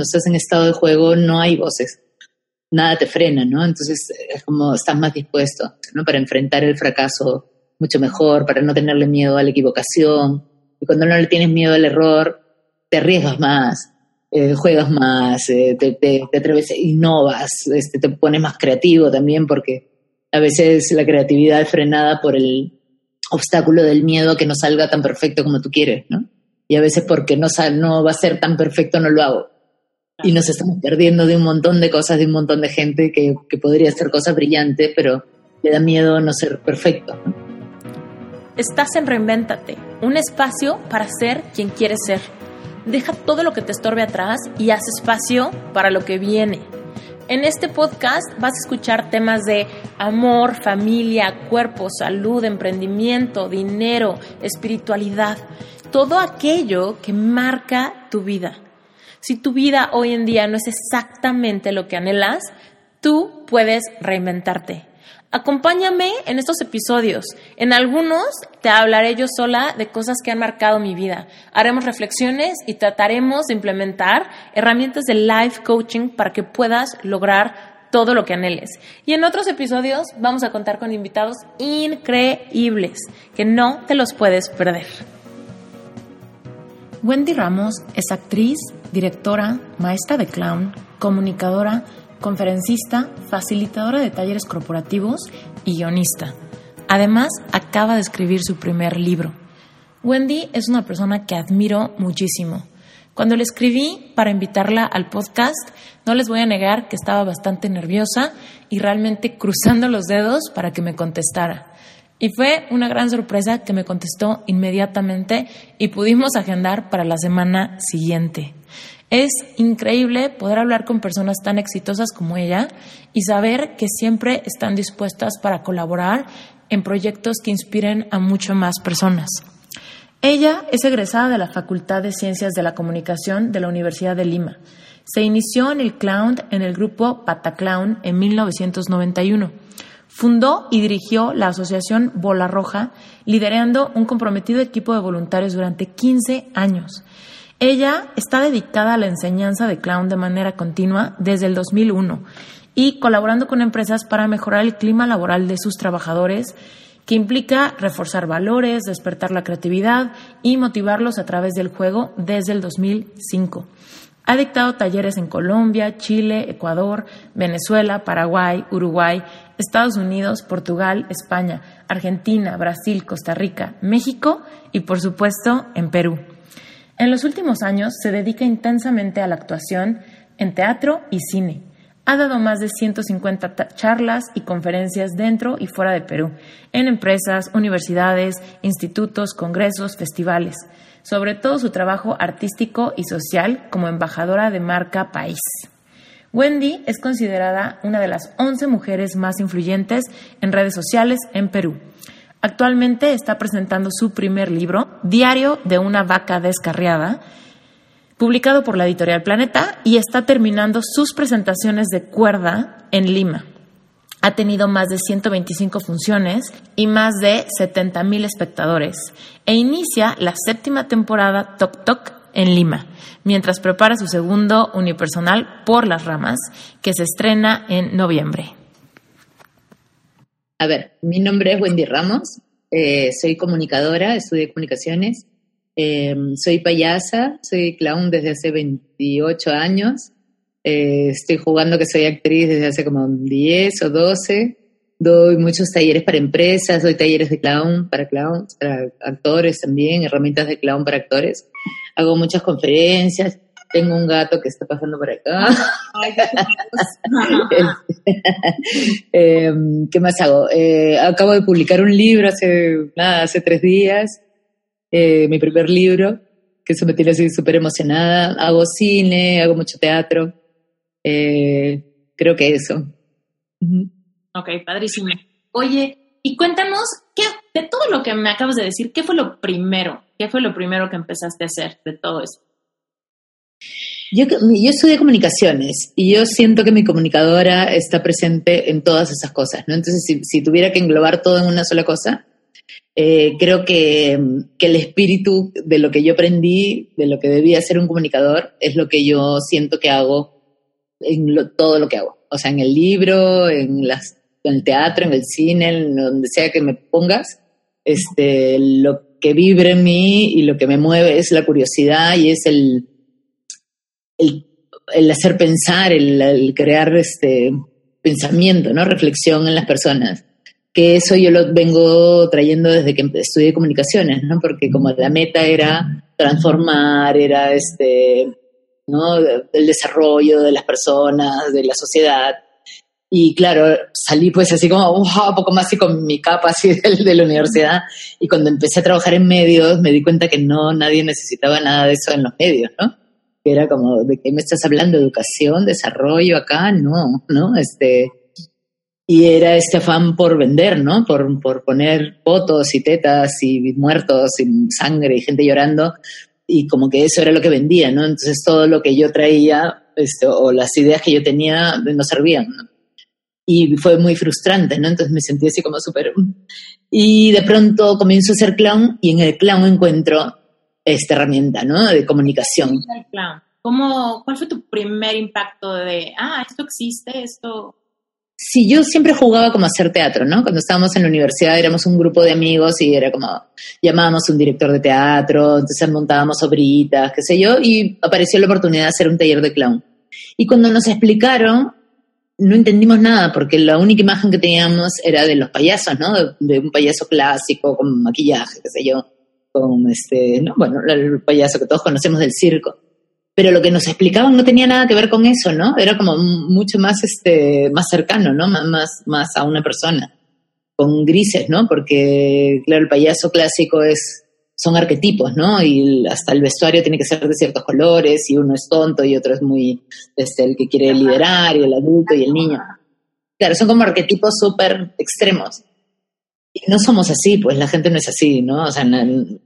cuando estás en estado de juego no hay voces, nada te frena, ¿no? Entonces es como estás más dispuesto, ¿no? Para enfrentar el fracaso mucho mejor, para no tenerle miedo a la equivocación. Y cuando no le tienes miedo al error, te arriesgas más, eh, juegas más, eh, te, te, te, atreves, innovas, este, te pones más creativo también, porque a veces la creatividad es frenada por el obstáculo del miedo a que no salga tan perfecto como tú quieres, ¿no? Y a veces porque no, no va a ser tan perfecto no lo hago. Y nos estamos perdiendo de un montón de cosas, de un montón de gente que, que podría hacer cosas brillantes, pero le da miedo no ser perfecto. Estás en Reinvéntate, un espacio para ser quien quieres ser. Deja todo lo que te estorbe atrás y haz espacio para lo que viene. En este podcast vas a escuchar temas de amor, familia, cuerpo, salud, emprendimiento, dinero, espiritualidad, todo aquello que marca tu vida. Si tu vida hoy en día no es exactamente lo que anhelas, tú puedes reinventarte. Acompáñame en estos episodios. En algunos te hablaré yo sola de cosas que han marcado mi vida. Haremos reflexiones y trataremos de implementar herramientas de life coaching para que puedas lograr todo lo que anheles. Y en otros episodios vamos a contar con invitados increíbles que no te los puedes perder. Wendy Ramos es actriz, directora, maestra de clown, comunicadora, conferencista, facilitadora de talleres corporativos y guionista. Además, acaba de escribir su primer libro. Wendy es una persona que admiro muchísimo. Cuando le escribí para invitarla al podcast, no les voy a negar que estaba bastante nerviosa y realmente cruzando los dedos para que me contestara. Y fue una gran sorpresa que me contestó inmediatamente y pudimos agendar para la semana siguiente. Es increíble poder hablar con personas tan exitosas como ella y saber que siempre están dispuestas para colaborar en proyectos que inspiren a mucho más personas. Ella es egresada de la Facultad de Ciencias de la Comunicación de la Universidad de Lima. Se inició en el clown en el grupo Pataclown en 1991. Fundó y dirigió la asociación Bola Roja, liderando un comprometido equipo de voluntarios durante 15 años. Ella está dedicada a la enseñanza de clown de manera continua desde el 2001 y colaborando con empresas para mejorar el clima laboral de sus trabajadores, que implica reforzar valores, despertar la creatividad y motivarlos a través del juego desde el 2005. Ha dictado talleres en Colombia, Chile, Ecuador, Venezuela, Paraguay, Uruguay, Estados Unidos, Portugal, España, Argentina, Brasil, Costa Rica, México y por supuesto en Perú. En los últimos años se dedica intensamente a la actuación en teatro y cine. Ha dado más de 150 charlas y conferencias dentro y fuera de Perú, en empresas, universidades, institutos, congresos, festivales, sobre todo su trabajo artístico y social como embajadora de marca País. Wendy es considerada una de las 11 mujeres más influyentes en redes sociales en Perú. Actualmente está presentando su primer libro, Diario de una vaca descarriada, publicado por la editorial Planeta, y está terminando sus presentaciones de cuerda en Lima. Ha tenido más de 125 funciones y más de 70 mil espectadores e inicia la séptima temporada Tok Tok en Lima, mientras prepara su segundo unipersonal Por las Ramas, que se estrena en noviembre. A ver, mi nombre es Wendy Ramos, eh, soy comunicadora, estudié comunicaciones, eh, soy payasa, soy clown desde hace 28 años, eh, estoy jugando que soy actriz desde hace como 10 o 12, doy muchos talleres para empresas, doy talleres de clown para clowns, para actores también, herramientas de clown para actores, hago muchas conferencias, tengo un gato que está pasando por acá. eh, ¿Qué más hago? Eh, acabo de publicar un libro hace, nada, hace tres días, eh, mi primer libro, que eso me tiene así súper emocionada. Hago cine, hago mucho teatro. Eh, creo que eso. Uh -huh. Ok, padrísimo. Oye, y cuéntanos, ¿qué, de todo lo que me acabas de decir, ¿qué fue lo primero? ¿Qué fue lo primero que empezaste a hacer de todo eso? Yo, yo estudié comunicaciones y yo siento que mi comunicadora está presente en todas esas cosas, ¿no? Entonces, si, tuviera que englobar todo en una sola cosa, Eh, creo que, el espíritu de lo que yo aprendí, de lo que debía ser un comunicador, es lo que yo siento que hago en todo lo que hago. O sea, en el libro, en, las, en el teatro, en el cine, en donde sea que me pongas, este, lo que vibra en mí y lo que me mueve es la curiosidad y es el, el, hacer pensar, el, el, crear este pensamiento, ¿no? Reflexión en las personas que eso yo lo vengo trayendo desde que estudié comunicaciones, ¿no? Porque como la meta era transformar, era este, ¿no? El desarrollo de las personas, de la sociedad. Y claro, salí pues así como un poco más así con mi capa así de, de la universidad. Y cuando empecé a trabajar en medios, me di cuenta que no, nadie necesitaba nada de eso en los medios, ¿no? Que era como, ¿de qué me estás hablando? ¿Educación? ¿Desarrollo acá? No, ¿no? Este, y era este afán por vender, ¿no? Por, por poner fotos y tetas y muertos y sangre y gente llorando y como que eso era lo que vendía, ¿no? Entonces todo lo que yo traía este, o las ideas que yo tenía no servían, ¿no? Y fue muy frustrante, ¿no? Entonces me sentí así como súper... Y de pronto comienzo a ser clown y en el clown encuentro esta herramienta, ¿no? De comunicación. El clown? ¿Cómo, ¿Cuál fue tu primer impacto de, ah, esto existe, esto Sí, yo siempre jugaba como a hacer teatro, ¿no? Cuando estábamos en la universidad éramos un grupo de amigos y era como, llamábamos a un director de teatro, entonces montábamos obritas, qué sé yo, y apareció la oportunidad de hacer un taller de clown. Y cuando nos explicaron, no entendimos nada, porque la única imagen que teníamos era de los payasos, ¿no? De, un payaso clásico con maquillaje, qué sé yo, con este, ¿no? Bueno, el payaso que todos conocemos del circo pero lo que nos explicaban no tenía nada que ver con eso, ¿no? Era como mucho más, este, más cercano, ¿no? Más, más a una persona, con grises, ¿no? Porque, claro, el payaso clásico es, son arquetipos, ¿no? Y hasta el vestuario tiene que ser de ciertos colores, y uno es tonto y otro es muy, este, el que quiere liderar, y el adulto y el niño. Claro, son como arquetipos súper extremos. Y no somos así, pues la gente no es así, ¿no? O sea,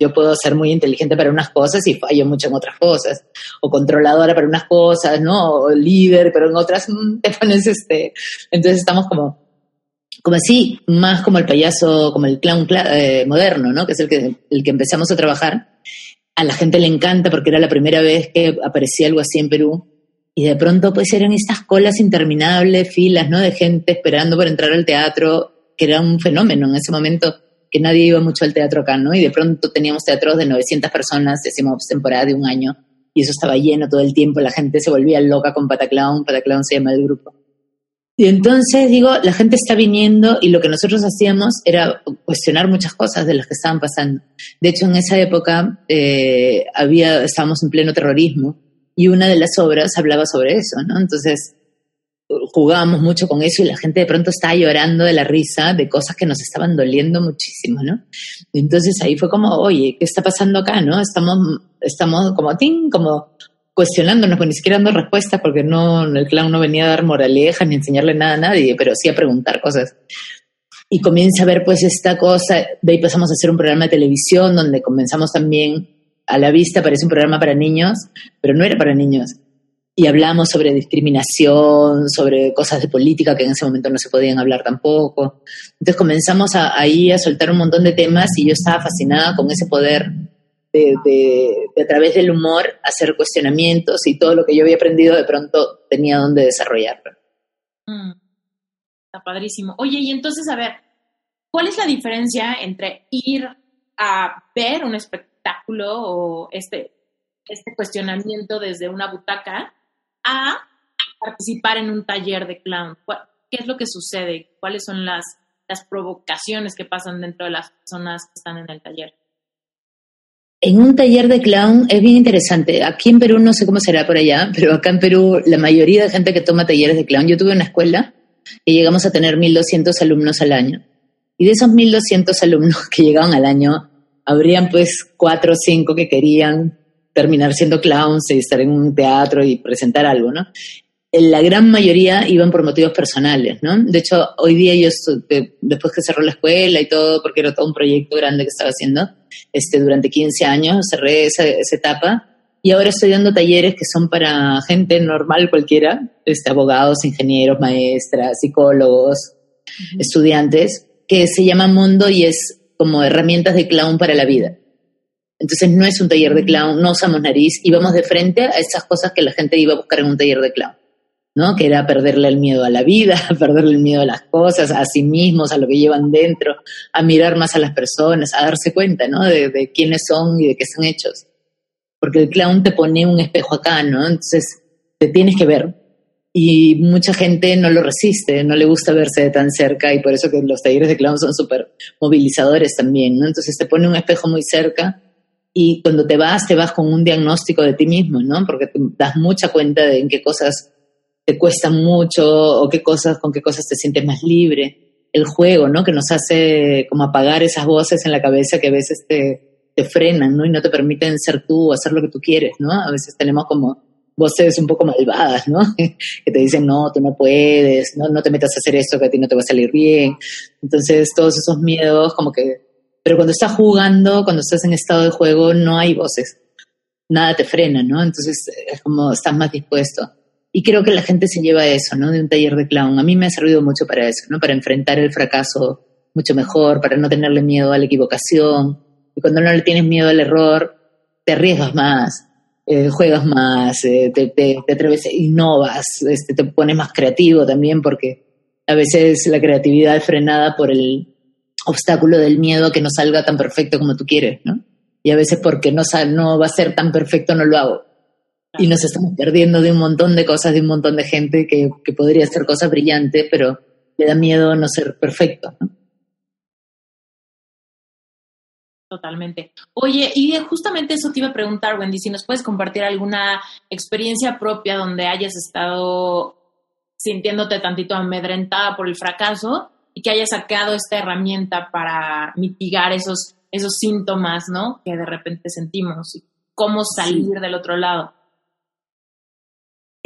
yo puedo ser muy inteligente para unas cosas y fallo mucho en otras cosas, o controladora para unas cosas, ¿no? O líder, pero en otras mm, te pones este. Entonces estamos como, como así, más como el payaso, como el clown eh, moderno, ¿no? Que es el que, el que empezamos a trabajar. A la gente le encanta porque era la primera vez que aparecía algo así en Perú. Y de pronto, pues eran estas colas interminables, filas, ¿no? De gente esperando por entrar al teatro que era un fenómeno en ese momento que nadie iba mucho al teatro acá, ¿no? Y de pronto teníamos teatros de 900 personas, decimos temporada de un año, y eso estaba lleno todo el tiempo, la gente se volvía loca con Pataclown, Pataclown se llama el grupo. Y entonces digo, la gente está viniendo y lo que nosotros hacíamos era cuestionar muchas cosas de las que estaban pasando. De hecho, en esa época eh, había, estábamos en pleno terrorismo y una de las obras hablaba sobre eso, ¿no? Entonces, jugábamos mucho con eso y la gente de pronto estaba llorando de la risa de cosas que nos estaban doliendo muchísimo, ¿no? Entonces ahí fue como, oye, ¿qué está pasando acá, no? Estamos, estamos como, ting, como cuestionándonos, pues ni siquiera dando respuestas porque no, el clown no venía a dar moralejas ni enseñarle nada a nadie, pero sí a preguntar cosas. Y comienza a ver pues esta cosa, de ahí pasamos a hacer un programa de televisión donde comenzamos también a la vista, parece un programa para niños, pero no era para niños y hablamos sobre discriminación, sobre cosas de política que en ese momento no se podían hablar tampoco. Entonces comenzamos a, ahí a soltar un montón de temas y yo estaba fascinada con ese poder de, de, a través del humor hacer cuestionamientos y todo lo que yo había aprendido de pronto tenía donde desarrollarlo. Mm. está padrísimo. Oye, y entonces, a ver, ¿cuál es la diferencia entre ir a ver un espectáculo o este, este cuestionamiento desde una butaca a participar en un taller de clown? ¿Qué es lo que sucede? ¿Cuáles son las, las provocaciones que pasan dentro de las personas que están en el taller? En un taller de clown es bien interesante. Aquí en Perú no sé cómo será por allá, pero acá en Perú la mayoría de gente que toma talleres de clown, yo tuve una escuela y llegamos a tener 1.200 alumnos al año. Y de esos 1.200 alumnos que llegaban al año, habrían pues cuatro o cinco que querían terminar siendo clowns y estar en un teatro y presentar algo, ¿no? La gran mayoría iban por motivos personales, ¿no? De hecho, hoy día yo, después que cerró la escuela y todo, porque era todo un proyecto grande que estaba haciendo, este, durante 15 años cerré esa, etapa y ahora estoy dando talleres que son para gente normal cualquiera, este, abogados, ingenieros, maestras, psicólogos, estudiantes, que se llama Mundo y es como herramientas de clown para la vida. Entonces no es un taller de clown, no usamos nariz y vamos de frente a esas cosas que la gente iba a buscar en un taller de clown, ¿no? Que era perderle el miedo a la vida, perderle el miedo a las cosas, a sí mismos, a lo que llevan dentro, a mirar más a las personas, a darse cuenta, ¿no? De, quiénes son y de qué son hechos. Porque el clown te pone un espejo acá, ¿no? Entonces te tienes que ver, y mucha gente no lo resiste, no le gusta verse de tan cerca y por eso que los talleres de clown son súper movilizadores también, ¿no? Entonces te pone un espejo muy cerca y cuando te vas, te vas con un diagnóstico de ti mismo, ¿no? Porque te das mucha cuenta de en qué cosas te cuestan mucho o qué cosas, con qué cosas te sientes más libre. El juego, ¿no? Que nos hace como apagar esas voces en la cabeza que a veces te, te frenan, ¿no? Y no te permiten ser tú o hacer lo que tú quieres, ¿no? A veces tenemos como voces un poco malvadas, ¿no? que te dicen, no, tú no puedes, no, no te metas a hacer esto que a ti no te va a salir bien. Entonces, todos esos miedos, como que... Pero cuando estás jugando, cuando estás en estado de juego, no hay voces. Nada te frena, ¿no? Entonces, es como estás más dispuesto. Y creo que la gente se lleva eso, ¿no? De un taller de clown. A mí me ha servido mucho para eso, ¿no? Para enfrentar el fracaso mucho mejor, para no tenerle miedo a la equivocación. Y cuando no le tienes miedo al error, te arriesgas más, eh, juegas más, eh, te, te, atreves, innovas, este, te pones más creativo también, porque a veces la creatividad es frenada por el obstáculo del miedo a que no salga tan perfecto como tú quieres, ¿no? Y a veces porque no, no va a ser tan perfecto no lo hago. Y nos estamos perdiendo de un montón de cosas, de un montón de gente que, que podría hacer cosas brillantes, pero le da miedo no ser perfecto, ¿no? Totalmente. Oye, y justamente eso te iba a preguntar, Wendy, si nos puedes compartir alguna experiencia propia donde hayas estado sintiéndote tantito amedrentada por el fracaso y que hayas sacado esta herramienta para mitigar esos, esos síntomas, ¿no? Que de repente sentimos y cómo salir del otro lado.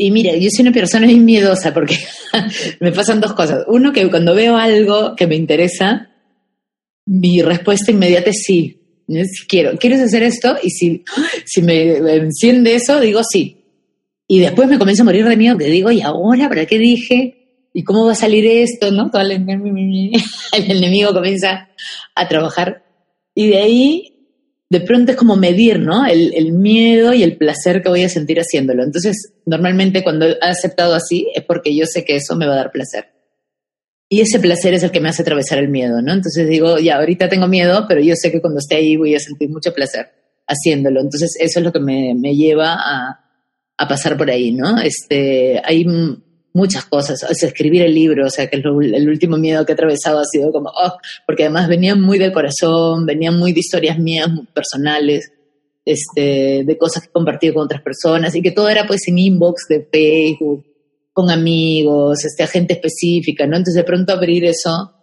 Y mira, yo soy una persona muy miedosa porque me pasan dos cosas. Uno, que cuando veo algo que me interesa, mi respuesta inmediata es sí. Si quiero, ¿quieres hacer esto? Y si, si me enciende eso, digo sí. Y después me comienzo a morir de miedo, que digo, ¿y ahora para qué dije? ¿Y cómo va a salir esto? ¿No? Todo el, el enemigo comienza a trabajar. Y de ahí, de pronto es como medir, ¿no? El, el miedo y el placer que voy a sentir haciéndolo. Entonces, normalmente cuando he aceptado así es porque yo sé que eso me va a dar placer. Y ese placer es el que me hace atravesar el miedo, ¿no? Entonces digo, ya, ahorita tengo miedo, pero yo sé que cuando esté ahí voy a sentir mucho placer haciéndolo. Entonces eso es lo que me, me lleva a, a, pasar por ahí, ¿no? Este, hay muchas cosas, o sea, escribir el libro, o sea, que el, último miedo que he atravesado ha sido como, oh, porque además venían muy del corazón, venían muy de historias mías personales, este, de cosas que compartí con otras personas y que todo era pues en inbox de Facebook con amigos, este, a gente específica, ¿no? Entonces de pronto abrir eso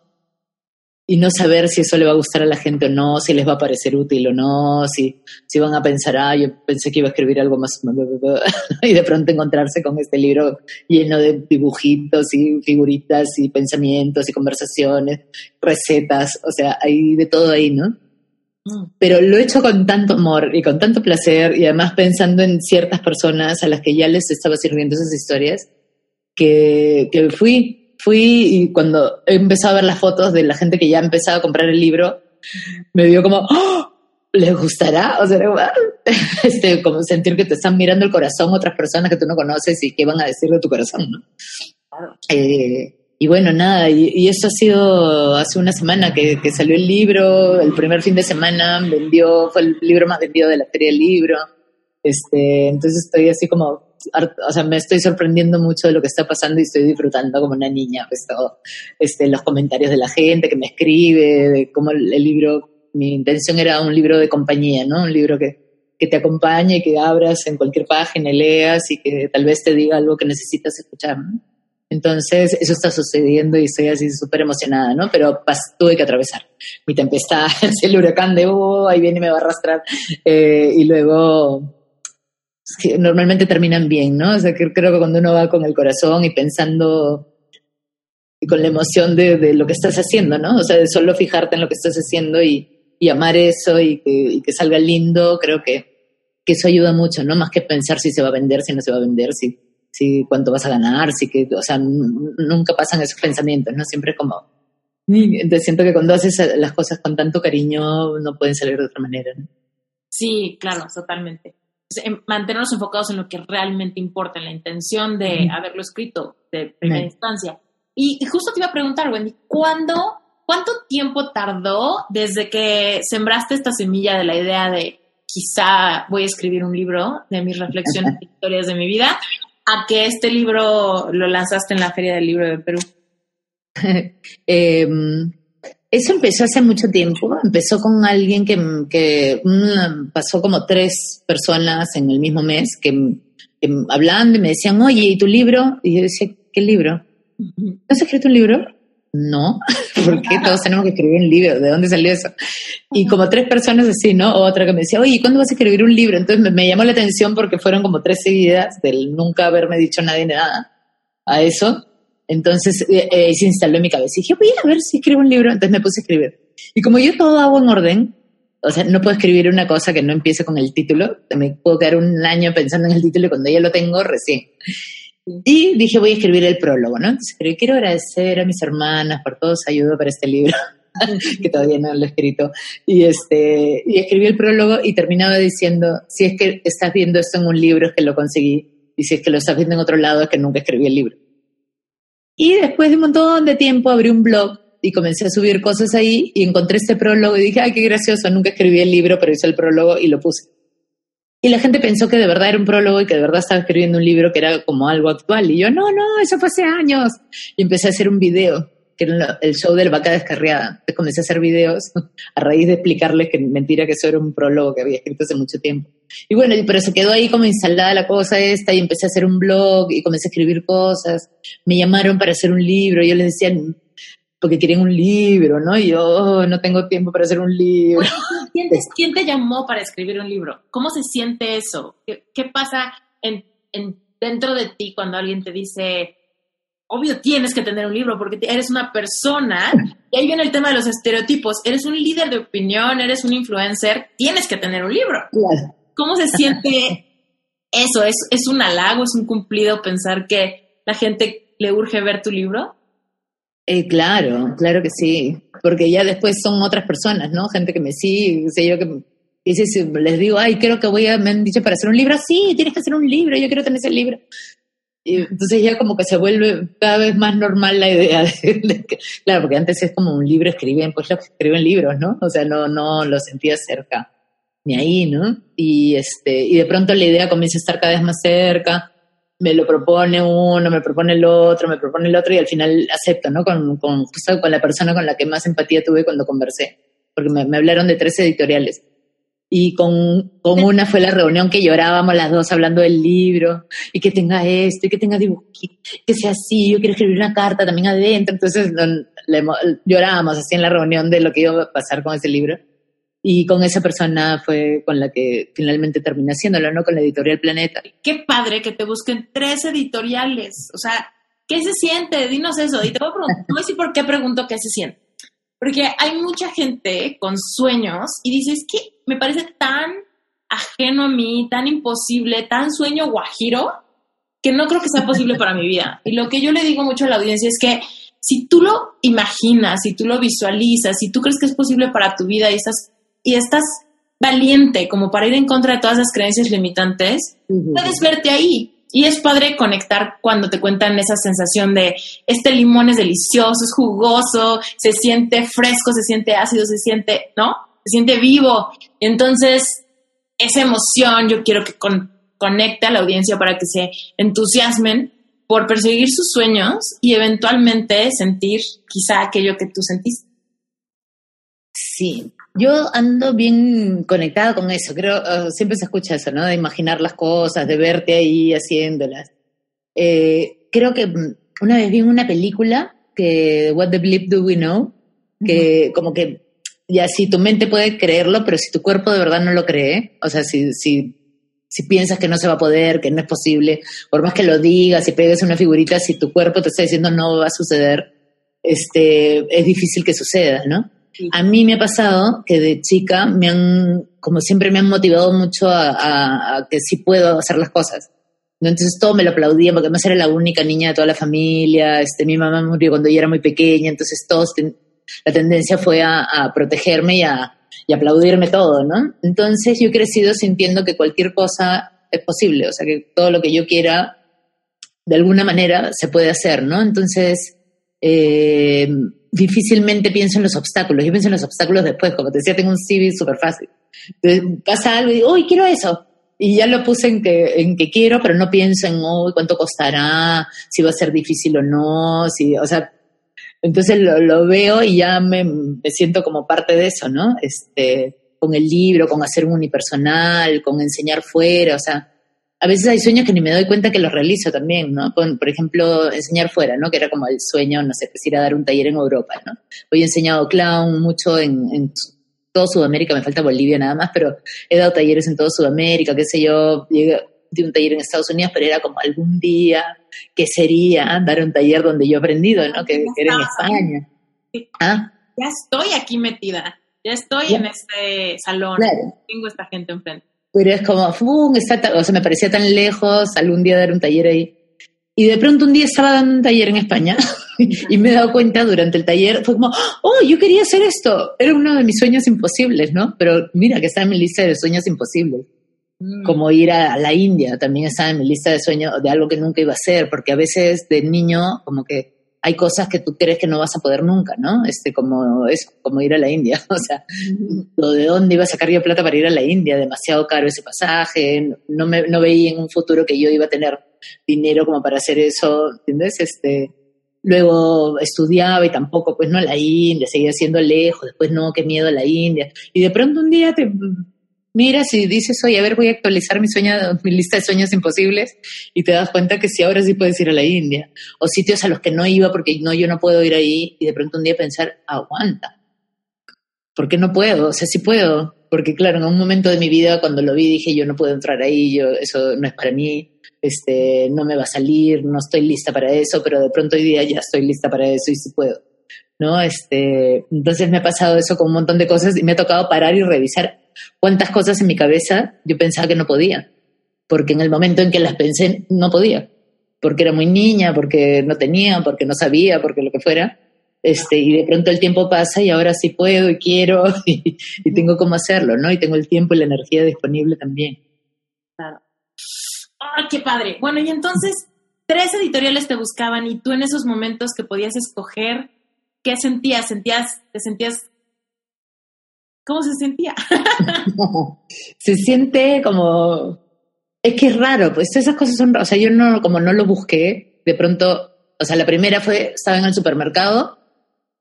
y no saber si eso le va a gustar a la gente o no, si les va a parecer útil o no, si, si van a pensar, ah, yo pensé que iba a escribir algo más, y de pronto encontrarse con este libro lleno de dibujitos y figuritas y pensamientos y conversaciones, recetas, o sea, hay de todo ahí, ¿no? Mm. Pero lo he hecho con tanto amor y con tanto placer y además pensando en ciertas personas a las que ya les estaba sirviendo esas historias que, que fui, fui y cuando he empezado a ver las fotos de la gente que ya ha empezado a comprar el libro, me dio como, ¡Oh! ¿les gustará? O sea, este, como sentir que te están mirando el corazón otras personas que tú no conoces y qué van a decir de tu corazón, ¿no? Eh, y bueno, nada, y, y, eso ha sido hace una semana que, que, salió el libro, el primer fin de semana vendió, fue el libro más vendido de la feria del libro. Este, entonces estoy así como o sea, me estoy sorprendiendo mucho de lo que está pasando y estoy disfrutando como una niña, pues todo, este, los comentarios de la gente que me escribe, de cómo el, el libro, mi intención era un libro de compañía, ¿no? Un libro que, que te acompañe, que abras en cualquier página leas y que tal vez te diga algo que necesitas escuchar, ¿no? Entonces, eso está sucediendo y estoy así súper emocionada, ¿no? Pero tuve que atravesar mi tempestad, el huracán de, oh, ahí viene y me va a arrastrar. Eh, y luego normalmente terminan bien, ¿no? O sea, que creo que cuando uno va con el corazón y pensando y con la emoción de, de, lo que estás haciendo, ¿no? O sea, de solo fijarte en lo que estás haciendo y, y amar eso y que, y que, salga lindo, creo que, que eso ayuda mucho, ¿no? Más que pensar si se va a vender, si no se va a vender, si, si cuánto vas a ganar, si que, o sea, nunca pasan esos pensamientos, ¿no? Siempre como Entonces siento que cuando haces las cosas con tanto cariño no pueden salir de otra manera. Sí, claro, totalmente. Mantenernos enfocados en lo que realmente importa, en la intención de haberlo escrito de primera instancia. Y, justo te iba a preguntar, Wendy, ¿cuándo, ¿cuánto tiempo tardó desde que sembraste esta semilla de la idea de quizá voy a escribir un libro de mis reflexiones y historias de mi vida a que este libro lo lanzaste en la Feria del Libro de Perú? Em, eso empezó hace mucho tiempo. Empezó con alguien que, mm, pasó como tres personas en el mismo mes que, hablando y me decían, oye, ¿y tu libro? Y yo decía, ¿qué libro? ¿No has escrito un libro? No, porque todos tenemos que escribir un libro, ¿de dónde salió eso? Y como tres personas así, ¿no? Otra que me decía, oye, ¿cuándo vas a escribir un libro? Entonces me, llamó la atención porque fueron como tres seguidas del nunca haberme dicho nadie nada a eso. Entonces eh, eh, se instaló en mi cabeza y dije, voy a ver si escribo un libro. Entonces me puse a escribir. Y como yo todo hago en orden, o sea, no puedo escribir una cosa que no empiece con el título. Me puedo quedar un año pensando en el título y cuando ya lo tengo, recién. Y dije, voy a escribir el prólogo, ¿no? Entonces, pero quiero agradecer a mis hermanas por todo su ayuda para este libro, que todavía no lo he escrito. Y, este, y escribí el prólogo y terminaba diciendo, si es que estás viendo esto en un libro es que lo conseguí, y si es que lo estás viendo en otro lado es que nunca escribí el libro. Y después de un montón de tiempo abrí un blog y comencé a subir cosas ahí y encontré este prólogo y dije, ay, qué gracioso, nunca escribí el libro, pero hice el prólogo y lo puse. Y la gente pensó que de verdad era un prólogo y que de verdad estaba escribiendo un libro que era como algo actual. Y yo, no, no, eso fue hace años. Y empecé a hacer un video, que era el show del vaca descarriada. Entonces comencé a hacer videos a raíz de explicarles que mentira que eso era un prólogo que había escrito hace mucho tiempo. Y bueno, pero se quedó ahí como instalada la cosa esta y empecé a hacer un blog y comencé a escribir cosas. Me llamaron para hacer un libro y yo les decía, porque quieren un libro, ¿no? Y yo oh, no tengo tiempo para hacer un libro. ¿quién, te, llamó para escribir un libro? ¿Cómo se siente eso? ¿Qué, pasa en, dentro de ti cuando alguien te dice, obvio tienes que tener un libro porque eres una persona, y ahí viene el tema de los estereotipos, eres un líder de opinión, eres un influencer, tienes que tener un libro. ¿Cómo se siente eso? ¿Es, ¿Es un halago, es un cumplido pensar que la gente le urge ver tu libro? Eh, claro, claro que sí, porque ya después son otras personas, ¿no? Gente que me sigue, sé yo que dice, si les digo, ay, creo que voy a, me han dicho para hacer un libro, sí, tienes que hacer un libro, yo quiero tener ese libro. Y entonces ya como que se vuelve cada vez más normal la idea de, que, claro, porque antes es como un libro escriben, pues lo escriben libros, ¿no? O sea, no, no lo sentía cerca, ni ahí, ¿no? Y este, y de pronto la idea comienza a estar cada vez más cerca me lo propone uno, me propone el otro, me propone el otro y al final acepto, ¿no? Con, con, justo con la persona con la que más empatía tuve cuando conversé, porque me, me hablaron de tres editoriales. Y con, con, una fue la reunión que llorábamos las dos hablando del libro, y que tenga esto, y que tenga dibujos, que sea así, yo quiero escribir una carta también adentro. Entonces llorábamos así en la reunión de lo que iba a pasar con ese libro. Y con esa persona fue con la que finalmente terminé haciéndolo, ¿no? Con la editorial Planeta. Qué padre que te busquen tres editoriales. O sea, ¿qué se siente? Dinos eso. Y te voy a preguntar, no sé por qué pregunto qué se siente. Porque hay mucha gente con sueños y dices que me parece tan ajeno a mí, tan imposible, tan sueño guajiro, que no creo que sea posible para mi vida. Y lo que yo le digo mucho a la audiencia es que si tú lo imaginas, si tú lo visualizas, si tú crees que es posible para tu vida y estás y estás valiente como para ir en contra de todas las creencias limitantes, puedes verte ahí. Y es padre conectar cuando te cuentan esa sensación de este limón es delicioso, es jugoso, se siente fresco, se siente ácido, se siente, ¿no? Se siente vivo. Entonces, esa emoción yo quiero que conecte a la audiencia para que se entusiasmen por perseguir sus sueños y eventualmente sentir quizá aquello que tú sentiste. Sí, yo ando bien conectada con eso, creo, eh, siempre se escucha eso, ¿no? De imaginar las cosas, de verte ahí haciéndolas. Eh, creo que mm, una vez vi una película que What the Bleep Do We Know, que como que ya si tu mente puede creerlo, pero si tu cuerpo de verdad no lo cree, o sea, si, si, si piensas que no se va a poder, que no es posible, por más que lo digas y pegues una figurita, si tu cuerpo te está diciendo no va a suceder, este, es difícil que suceda, ¿no? A mí me ha pasado que de chica me han, como siempre me han motivado mucho a, que sí puedo hacer las cosas. Entonces todo me lo aplaudían porque además era la única niña de toda la familia. Este, mi mamá murió cuando yo era muy pequeña, entonces todos la tendencia fue a, protegerme y a aplaudirme todo, ¿no? Entonces yo he crecido sintiendo que cualquier cosa es posible, o sea, que todo lo que yo quiera, de alguna manera, se puede hacer, ¿no? Entonces, eh, difícilmente pienso en los obstáculos, yo pienso en los obstáculos después, como te decía, tengo un CV súper fácil. Pasa algo y digo, uy, quiero eso. Y ya lo puse en que, en que quiero, pero no pienso en, uy, cuánto costará, si va a ser difícil o no, si, o sea, entonces lo, veo y ya me, siento como parte de eso, ¿no? Este, con el libro, con hacer un unipersonal, con enseñar fuera, o sea, a veces hay sueños que ni me doy cuenta que los realizo también, ¿no? por ejemplo, enseñar fuera, ¿no? Que era como el sueño, no sé, pues ir a dar un taller en Europa, ¿no? Hoy he enseñado clown mucho en, en todo Sudamérica, me falta Bolivia nada más, pero he dado talleres en todo Sudamérica, qué sé yo, llegué de un taller en Estados Unidos, pero era como algún día que sería dar un taller donde yo he aprendido, ¿no? Que, era en España. ¿Ah? Ya estoy aquí metida, ya estoy en este salón, tengo esta gente enfrente. Pero es como, ¡fum! Está o sea, me parecía tan lejos, algún día dar un taller ahí. Y de pronto un día estaba dando un taller en España y me he dado cuenta durante el taller, fue como, oh, yo quería hacer esto. Era uno de mis sueños imposibles, ¿no? Pero mira que está en mi lista de sueños imposibles. Mm. como ir a, la India, también estaba en mi lista de sueños de algo que nunca iba a hacer, porque a veces de niño como que hay cosas que tú crees que no vas a poder nunca, ¿no? Este, como es como ir a la India, o sea, lo de dónde iba a sacar yo plata para ir a la India, demasiado caro ese pasaje, no me no veía en un futuro que yo iba a tener dinero como para hacer eso, ¿entiendes? Este, luego estudiaba y tampoco, pues no, la India, seguía siendo lejos, después no, qué miedo a la India, y de pronto un día te Mira, si dices, oye, a ver, voy a actualizar mi, sueño, mi lista de sueños imposibles y te das cuenta que sí, ahora sí puedes ir a la India. O sitios a los que no iba porque no, yo no puedo ir ahí y de pronto un día pensar, aguanta. ¿Por qué no puedo? O sea, sí puedo. Porque claro, en un momento de mi vida cuando lo vi dije, yo no puedo entrar ahí, yo, eso no es para mí, este, no me va a salir, no estoy lista para eso, pero de pronto hoy día ya estoy lista para eso y sí puedo. ¿no? Este, entonces me ha pasado eso con un montón de cosas y me ha tocado parar y revisar cuántas cosas en mi cabeza yo pensaba que no podía, porque en el momento en que las pensé no podía, porque era muy niña, porque no tenía, porque no sabía, porque lo que fuera. Este, y de pronto el tiempo pasa y ahora sí puedo y quiero y, tengo cómo hacerlo, ¿no? Y tengo el tiempo y la energía disponible también. Claro. ¡Ay, qué padre! Bueno, y entonces, tres editoriales te buscaban y tú en esos momentos que podías escoger, ¿qué sentías? ¿Sentías, te sentías ¿Cómo se sentía? se siente como... Es que es raro, pues esas cosas son... O sea, yo no, como no lo busqué, de pronto... O sea, la primera fue, estaba en el supermercado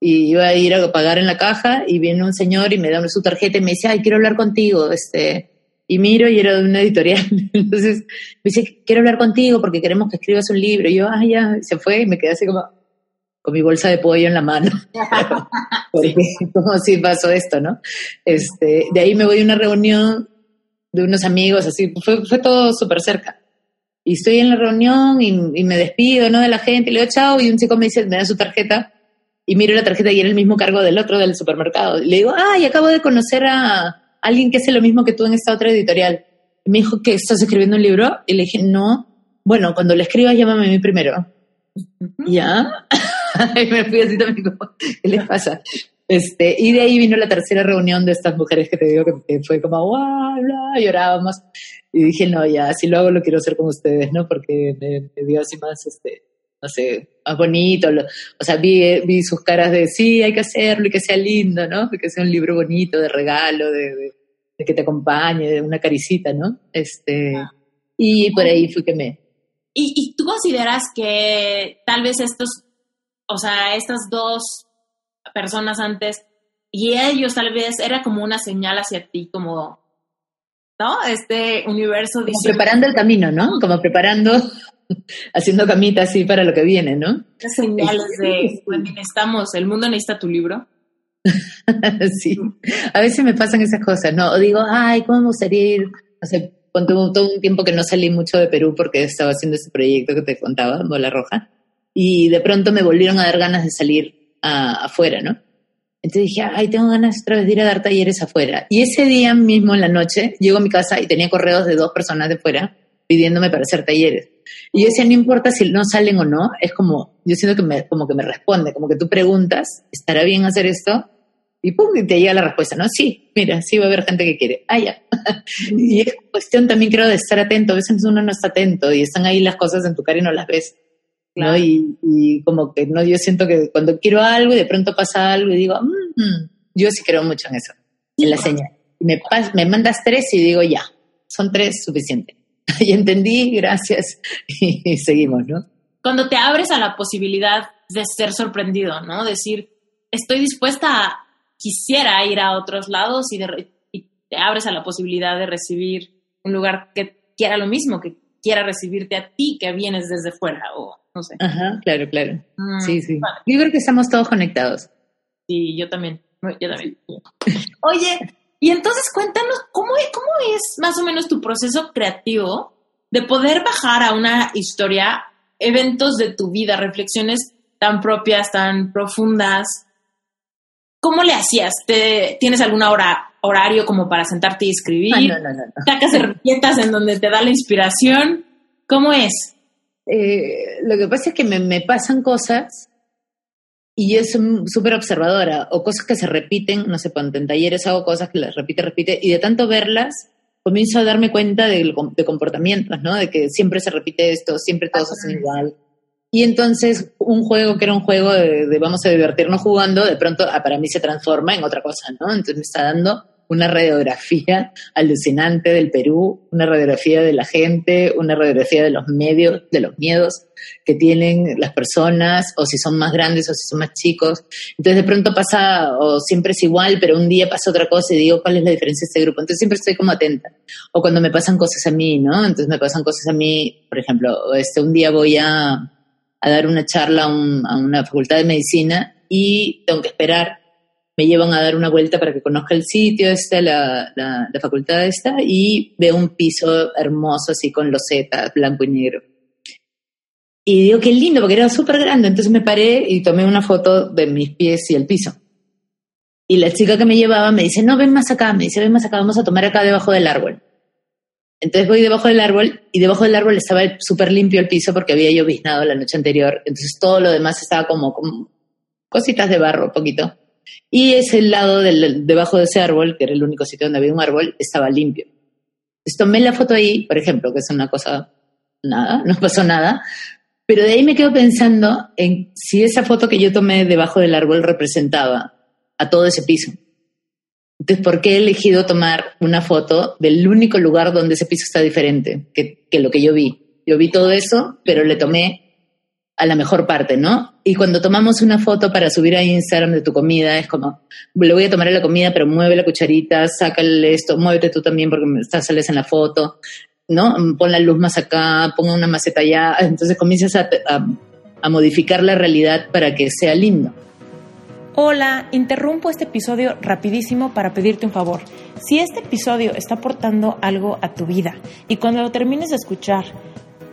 y iba a ir a pagar en la caja y viene un señor y me da su tarjeta y me dice, ay, quiero hablar contigo, este... Y miro y era de una editorial. Entonces me dice, quiero hablar contigo porque queremos que escribas un libro. Y yo, ay, ya, se fue y me quedé así como, con mi bolsa de pollo en la mano. Porque, ¿cómo si pasó esto, no? Este, de ahí me voy a una reunión de unos amigos, así, fue, fue todo súper cerca. Y estoy en la reunión y, me despido, ¿no? De la gente, y le digo chao, y un chico me dice, me da su tarjeta, y miro la tarjeta y era el mismo cargo del otro del supermercado. Y le digo, ay, acabo de conocer a alguien que hace lo mismo que tú en esta otra editorial. Y me dijo, ¿que estás escribiendo un libro? Y le dije, no. Bueno, cuando le escribas, llámame a mí primero. ¿Ya? y me fui así también ¿qué les pasa? Este, y de ahí vino la tercera reunión de estas mujeres que te digo que, fue como, wow, llorábamos. Y dije, no, ya, si lo hago lo quiero hacer con ustedes, ¿no? Porque me, dio así más, este, no sé, más bonito. o sea, vi, vi sus caras de, sí, hay que hacerlo y que sea lindo, ¿no? Que sea un libro bonito, de regalo, de, de, que te acompañe, de una caricita, ¿no? Este, y por ahí fui que me... ¿Y, ¿Y tú consideras que tal vez estos o sea, estas dos personas antes y ellos tal vez era como una señal hacia ti, como, ¿no? Este universo. Como preparando el camino, ¿no? Como preparando, haciendo camita así para lo que viene, ¿no? señales de, pues, necesitamos, el mundo necesita tu libro. sí, a veces me pasan esas cosas, ¿no? O digo, ay, ¿cómo me gustaría ir? O sea, todo un tiempo que no salí mucho de Perú porque estaba haciendo ese proyecto que te contaba, Bola Roja y de pronto me volvieron a dar ganas de salir afuera, ¿no? Entonces dije, ay, tengo ganas otra vez de ir a dar talleres afuera. Y ese día mismo en la noche llego a mi casa y tenía correos de dos personas de fuera pidiéndome para hacer talleres. Y yo decía, no importa si no salen o no, es como, yo siento que me, como que me responde, como que tú preguntas, ¿estará bien hacer esto? Y pum, y te llega la respuesta, ¿no? Sí, mira, sí va a haber gente que quiere. Ah, ya. y es cuestión también creo de estar atento. A veces uno no está atento y están ahí las cosas en tu cara y no las ves. ¿No? Y, y, como que no, yo siento que cuando quiero algo y de pronto pasa algo y digo, mm, yo sí creo mucho en eso, en la señal. Me, me mandas tres y digo, ya, son tres suficiente. y entendí, gracias, y, seguimos, ¿no? Cuando te abres a la posibilidad de ser sorprendido, ¿no? Decir, estoy dispuesta a, quisiera ir a otros lados y, y te abres a la posibilidad de recibir un lugar que quiera lo mismo, que quiera recibirte a ti que vienes desde fuera o no sé. Ajá, claro, claro. Mm, sí, sí. Yo creo que estamos todos conectados. Sí, yo también. Yo también. Oye, y entonces cuéntanos cómo, cómo es más o menos tu proceso creativo de poder bajar a una historia eventos de tu vida, reflexiones tan propias, tan profundas. ¿Cómo le hacías? ¿Te, ¿Tienes alguna hora, horario como para sentarte y escribir? Ah, no, no, no, ¿Sacas herramientas en donde te da la inspiración? ¿Cómo es? Eh, lo que pasa es que me, me pasan cosas y yo soy súper observadora, o cosas que se repiten, no sé, cuando en talleres hago cosas que las repite, repite, y de tanto verlas, comienzo a darme cuenta de, de comportamientos, ¿no? De que siempre se repite esto, siempre todos hacen igual. Y entonces un juego que era un juego de, de, vamos a divertirnos jugando, de pronto ah, para mí se transforma en otra cosa, ¿no? Entonces me está dando una radiografía alucinante del Perú, una radiografía de la gente, una radiografía de los medios, de los miedos que tienen las personas, o si son más grandes o si son más chicos. Entonces de pronto pasa, o siempre es igual, pero un día pasa otra cosa y digo, ¿cuál es la diferencia de este grupo? Entonces siempre estoy como atenta. O cuando me pasan cosas a mí, ¿no? Entonces me pasan cosas a mí, por ejemplo, este, un día voy a, dar una charla a una facultad de medicina y tengo que esperar me llevan a dar una vuelta para que conozca el sitio, esta, la, la, la facultad esta, y veo un piso hermoso así con losetas, blanco y negro. Y digo, qué lindo, porque era súper grande. Entonces me paré y tomé una foto de mis pies y el piso. Y la chica que me llevaba me dice, no, ven más acá, me dice, ven más acá, vamos a tomar acá debajo del árbol. Entonces voy debajo del árbol y debajo del árbol estaba súper limpio el piso porque había lloviznado la noche anterior. Entonces todo lo demás estaba como, como cositas de barro, poquito. Y ese lado del, debajo de ese árbol, que era el único sitio donde había un árbol, estaba limpio. Entonces tomé la foto ahí, por ejemplo, que es una cosa, nada, no pasó nada, pero de ahí me quedo pensando en si esa foto que yo tomé debajo del árbol representaba a todo ese piso. Entonces, ¿por qué he elegido tomar una foto del único lugar donde ese piso está diferente que, que lo que yo vi? Yo vi todo eso, pero le tomé a la mejor parte, ¿no? Y cuando tomamos una foto para subir a Instagram de tu comida, es como, le voy a tomar la comida, pero mueve la cucharita, sácale esto, muévete tú también porque estás, sales en la foto, ¿no? Pon la luz más acá, pon una maceta allá. Entonces comienzas a, a, a modificar la realidad para que sea lindo. Hola, interrumpo este episodio rapidísimo para pedirte un favor. Si este episodio está aportando algo a tu vida y cuando lo termines de escuchar,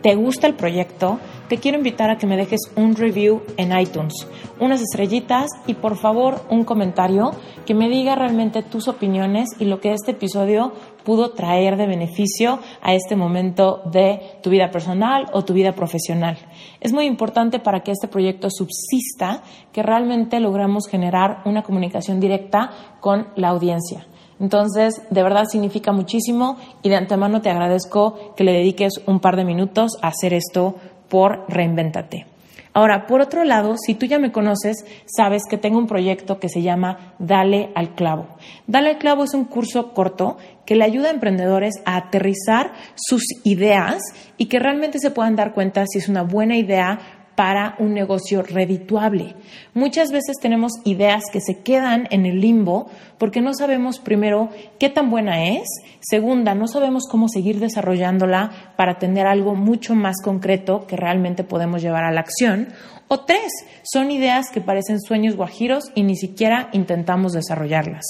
te gusta el proyecto, te quiero invitar a que me dejes un review en iTunes, unas estrellitas y por favor un comentario que me diga realmente tus opiniones y lo que este episodio pudo traer de beneficio a este momento de tu vida personal o tu vida profesional. Es muy importante para que este proyecto subsista que realmente logramos generar una comunicación directa con la audiencia. Entonces, de verdad significa muchísimo y de antemano te agradezco que le dediques un par de minutos a hacer esto por Reinventate. Ahora, por otro lado, si tú ya me conoces, sabes que tengo un proyecto que se llama Dale al Clavo. Dale al Clavo es un curso corto que le ayuda a emprendedores a aterrizar sus ideas y que realmente se puedan dar cuenta si es una buena idea para un negocio redituable. Muchas veces tenemos ideas que se quedan en el limbo porque no sabemos primero qué tan buena es, segunda, no sabemos cómo seguir desarrollándola para tener algo mucho más concreto que realmente podemos llevar a la acción, o tres, son ideas que parecen sueños guajiros y ni siquiera intentamos desarrollarlas.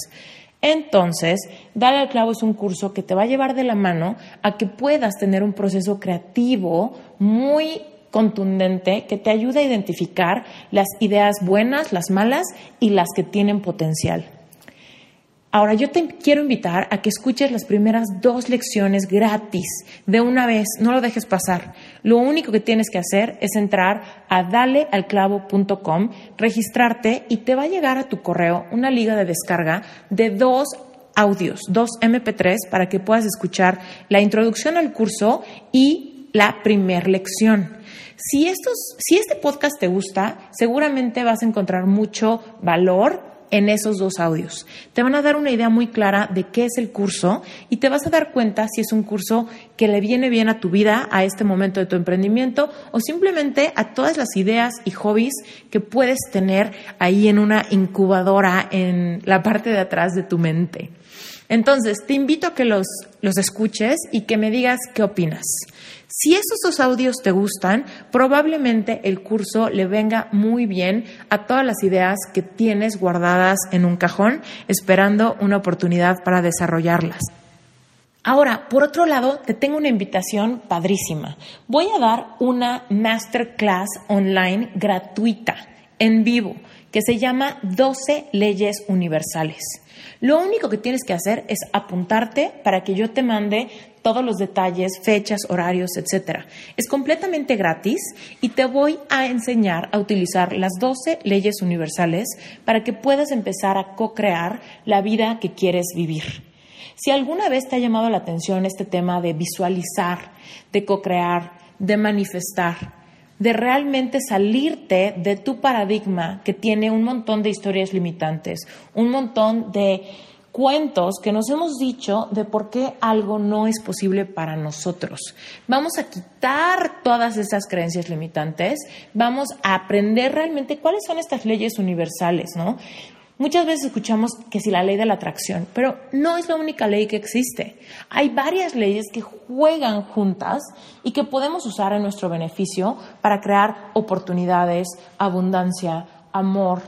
Entonces, Dale al Clavo es un curso que te va a llevar de la mano a que puedas tener un proceso creativo muy contundente que te ayude a identificar las ideas buenas, las malas y las que tienen potencial. Ahora yo te quiero invitar a que escuches las primeras dos lecciones gratis de una vez, no lo dejes pasar. Lo único que tienes que hacer es entrar a dalealclavo.com, registrarte y te va a llegar a tu correo una liga de descarga de dos audios, dos MP3 para que puedas escuchar la introducción al curso y la primer lección. Si, estos, si este podcast te gusta, seguramente vas a encontrar mucho valor en esos dos audios. Te van a dar una idea muy clara de qué es el curso y te vas a dar cuenta si es un curso que le viene bien a tu vida, a este momento de tu emprendimiento o simplemente a todas las ideas y hobbies que puedes tener ahí en una incubadora en la parte de atrás de tu mente. Entonces, te invito a que los, los escuches y que me digas qué opinas. Si esos dos audios te gustan, probablemente el curso le venga muy bien a todas las ideas que tienes guardadas en un cajón, esperando una oportunidad para desarrollarlas. Ahora, por otro lado, te tengo una invitación padrísima. Voy a dar una masterclass online gratuita, en vivo, que se llama 12 leyes universales. Lo único que tienes que hacer es apuntarte para que yo te mande todos los detalles, fechas, horarios, etc. Es completamente gratis y te voy a enseñar a utilizar las 12 leyes universales para que puedas empezar a co-crear la vida que quieres vivir. Si alguna vez te ha llamado la atención este tema de visualizar, de co-crear, de manifestar, de realmente salirte de tu paradigma que tiene un montón de historias limitantes, un montón de cuentos que nos hemos dicho de por qué algo no es posible para nosotros. Vamos a quitar todas esas creencias limitantes, vamos a aprender realmente cuáles son estas leyes universales, ¿no? Muchas veces escuchamos que si la ley de la atracción, pero no es la única ley que existe. Hay varias leyes que juegan juntas y que podemos usar en nuestro beneficio para crear oportunidades, abundancia, amor,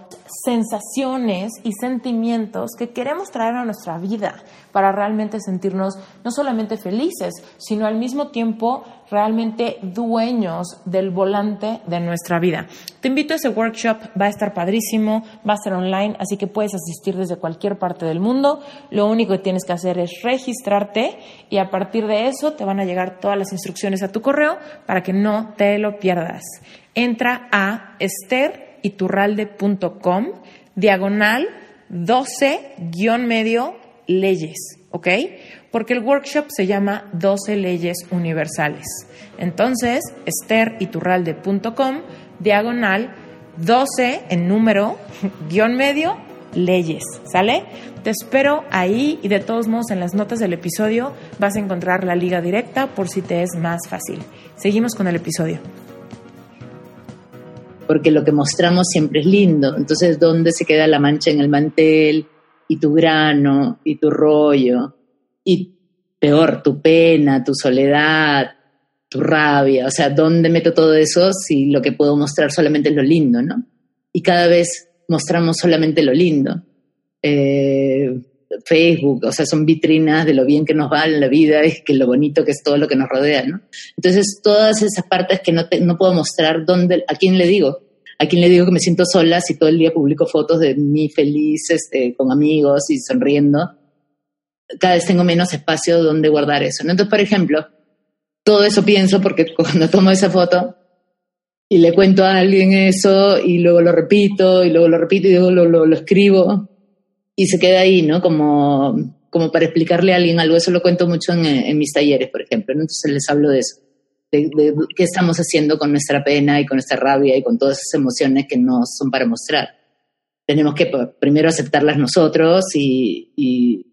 sensaciones y sentimientos que queremos traer a nuestra vida para realmente sentirnos no solamente felices, sino al mismo tiempo realmente dueños del volante de nuestra vida. Te invito a ese workshop, va a estar padrísimo, va a ser online, así que puedes asistir desde cualquier parte del mundo. Lo único que tienes que hacer es registrarte y a partir de eso te van a llegar todas las instrucciones a tu correo para que no te lo pierdas. Entra a esteriturralde.com diagonal 12-medio leyes, ¿ok? Porque el workshop se llama 12 leyes universales. Entonces, esteriturralde.com, diagonal 12 en número, guion medio, leyes, ¿sale? Te espero ahí y de todos modos en las notas del episodio vas a encontrar la liga directa por si te es más fácil. Seguimos con el episodio porque lo que mostramos siempre es lindo. Entonces, ¿dónde se queda la mancha en el mantel? Y tu grano y tu rollo y peor, tu pena, tu soledad, tu rabia, o sea, ¿dónde meto todo eso si lo que puedo mostrar solamente es lo lindo, ¿no? Y cada vez mostramos solamente lo lindo. Eh, Facebook, o sea, son vitrinas de lo bien que nos va en la vida y que lo bonito que es todo lo que nos rodea, ¿no? Entonces, todas esas partes que no, no puedo mostrar, ¿dónde, ¿a quién le digo? A quien le digo que me siento sola si todo el día publico fotos de mí feliz, este, con amigos y sonriendo. Cada vez tengo menos espacio donde guardar eso. Entonces, por ejemplo, todo eso pienso porque cuando tomo esa foto y le cuento a alguien eso y luego lo repito y luego lo repito y luego lo, lo, escribo y se queda ahí, ¿no? Como, como para explicarle a alguien algo. Eso lo cuento mucho en, en mis talleres, por ejemplo. Entonces les hablo de eso de, qué estamos haciendo con nuestra pena y con nuestra rabia y con todas esas emociones que no son para mostrar. Tenemos que primero aceptarlas nosotros y,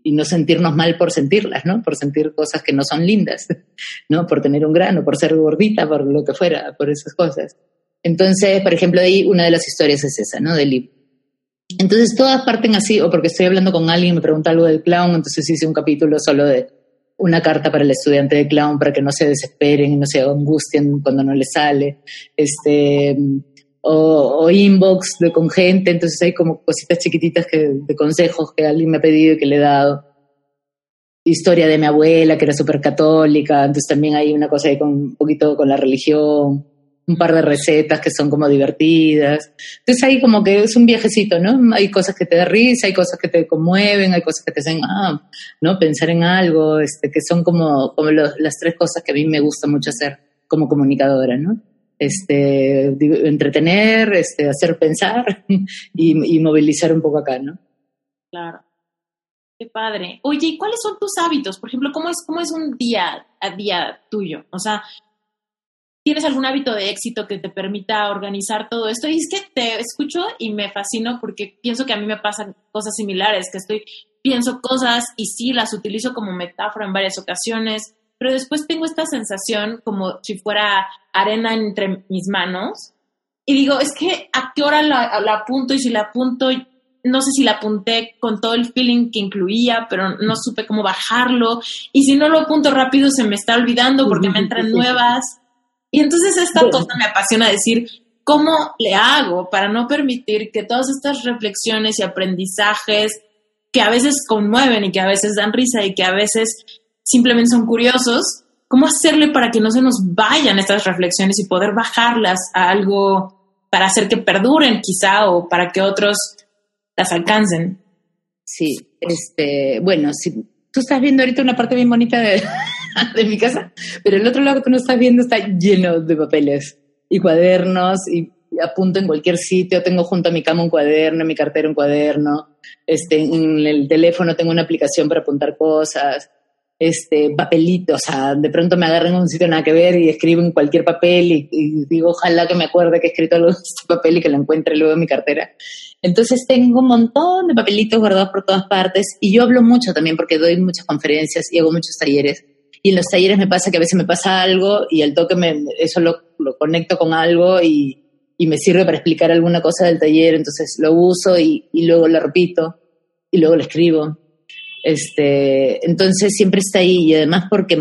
y, no sentirnos mal por sentirlas, ¿no? Por sentir cosas que no son lindas, ¿no? Por tener un grano, por ser gordita, por lo que fuera, por esas cosas. Entonces, por ejemplo, ahí una de las historias es esa, ¿no? Del. Entonces todas parten así, o porque estoy hablando con alguien y me pregunta algo del clown, entonces hice un capítulo solo de una carta para el estudiante de clown para que no se desesperen y no se angustien cuando no le sale, este, o, inbox de, con gente, entonces hay como cositas chiquititas que, de consejos que alguien me ha pedido y que le he dado. Historia de mi abuela, que era súper católica, entonces también hay una cosa ahí con un poquito con la religión. Un par de recetas que son como divertidas. Entonces ahí como que es un viajecito, ¿no? Hay cosas que te da risa, hay cosas que te conmueven, hay cosas que te hacen, ah, ¿no? Pensar en algo, este, que son como, como las tres cosas que a mí me gusta mucho hacer como comunicadora, ¿no? Este, entretener, este, hacer pensar y, y movilizar un poco acá, ¿no? Claro. Qué padre. Oye, ¿y cuáles son tus hábitos? Por ejemplo, ¿cómo es, cómo es un día a día tuyo? O sea, ¿Tienes algún hábito de éxito que te permita organizar todo esto? Y es que te escucho y me fascino porque pienso que a mí me pasan cosas similares, que estoy, pienso cosas y sí las utilizo como metáfora en varias ocasiones, pero después tengo esta sensación como si fuera arena entre mis manos y digo, es que a qué hora la, la apunto y si la apunto, no sé si la apunté con todo el feeling que incluía, pero no supe cómo bajarlo. Y si no lo apunto rápido se me está olvidando porque me entran nuevas y entonces esta cosa me apasiona decir, ¿cómo le hago para no permitir que todas estas reflexiones y aprendizajes que a veces conmueven y que a veces dan risa y que a veces simplemente son curiosos, cómo hacerle para que no se nos vayan estas reflexiones y poder bajarlas a algo para hacer que perduren quizá o para que otros las alcancen? Sí, este, bueno, si tú estás viendo ahorita una parte bien bonita de, de mi casa, pero el otro lado que tú no estás viendo está lleno de papeles y cuadernos y apunto en cualquier sitio, tengo junto a mi cama un cuaderno, en mi cartera un cuaderno, este, en el teléfono tengo una aplicación para apuntar cosas, este, papelitos, o sea, de pronto me agarran en un sitio nada que ver y escribo en cualquier papel y, y, digo, ojalá que me acuerde que he escrito algo en este papel y que lo encuentre luego en mi cartera. Entonces tengo un montón de papelitos guardados por todas partes y yo hablo mucho también porque doy muchas conferencias y hago muchos talleres y en los talleres me pasa que a veces me pasa algo y al toque me, eso lo, lo conecto con algo y, y, me sirve para explicar alguna cosa del taller, entonces lo uso y, y luego lo repito y luego lo escribo. Este, entonces siempre está ahí y además porque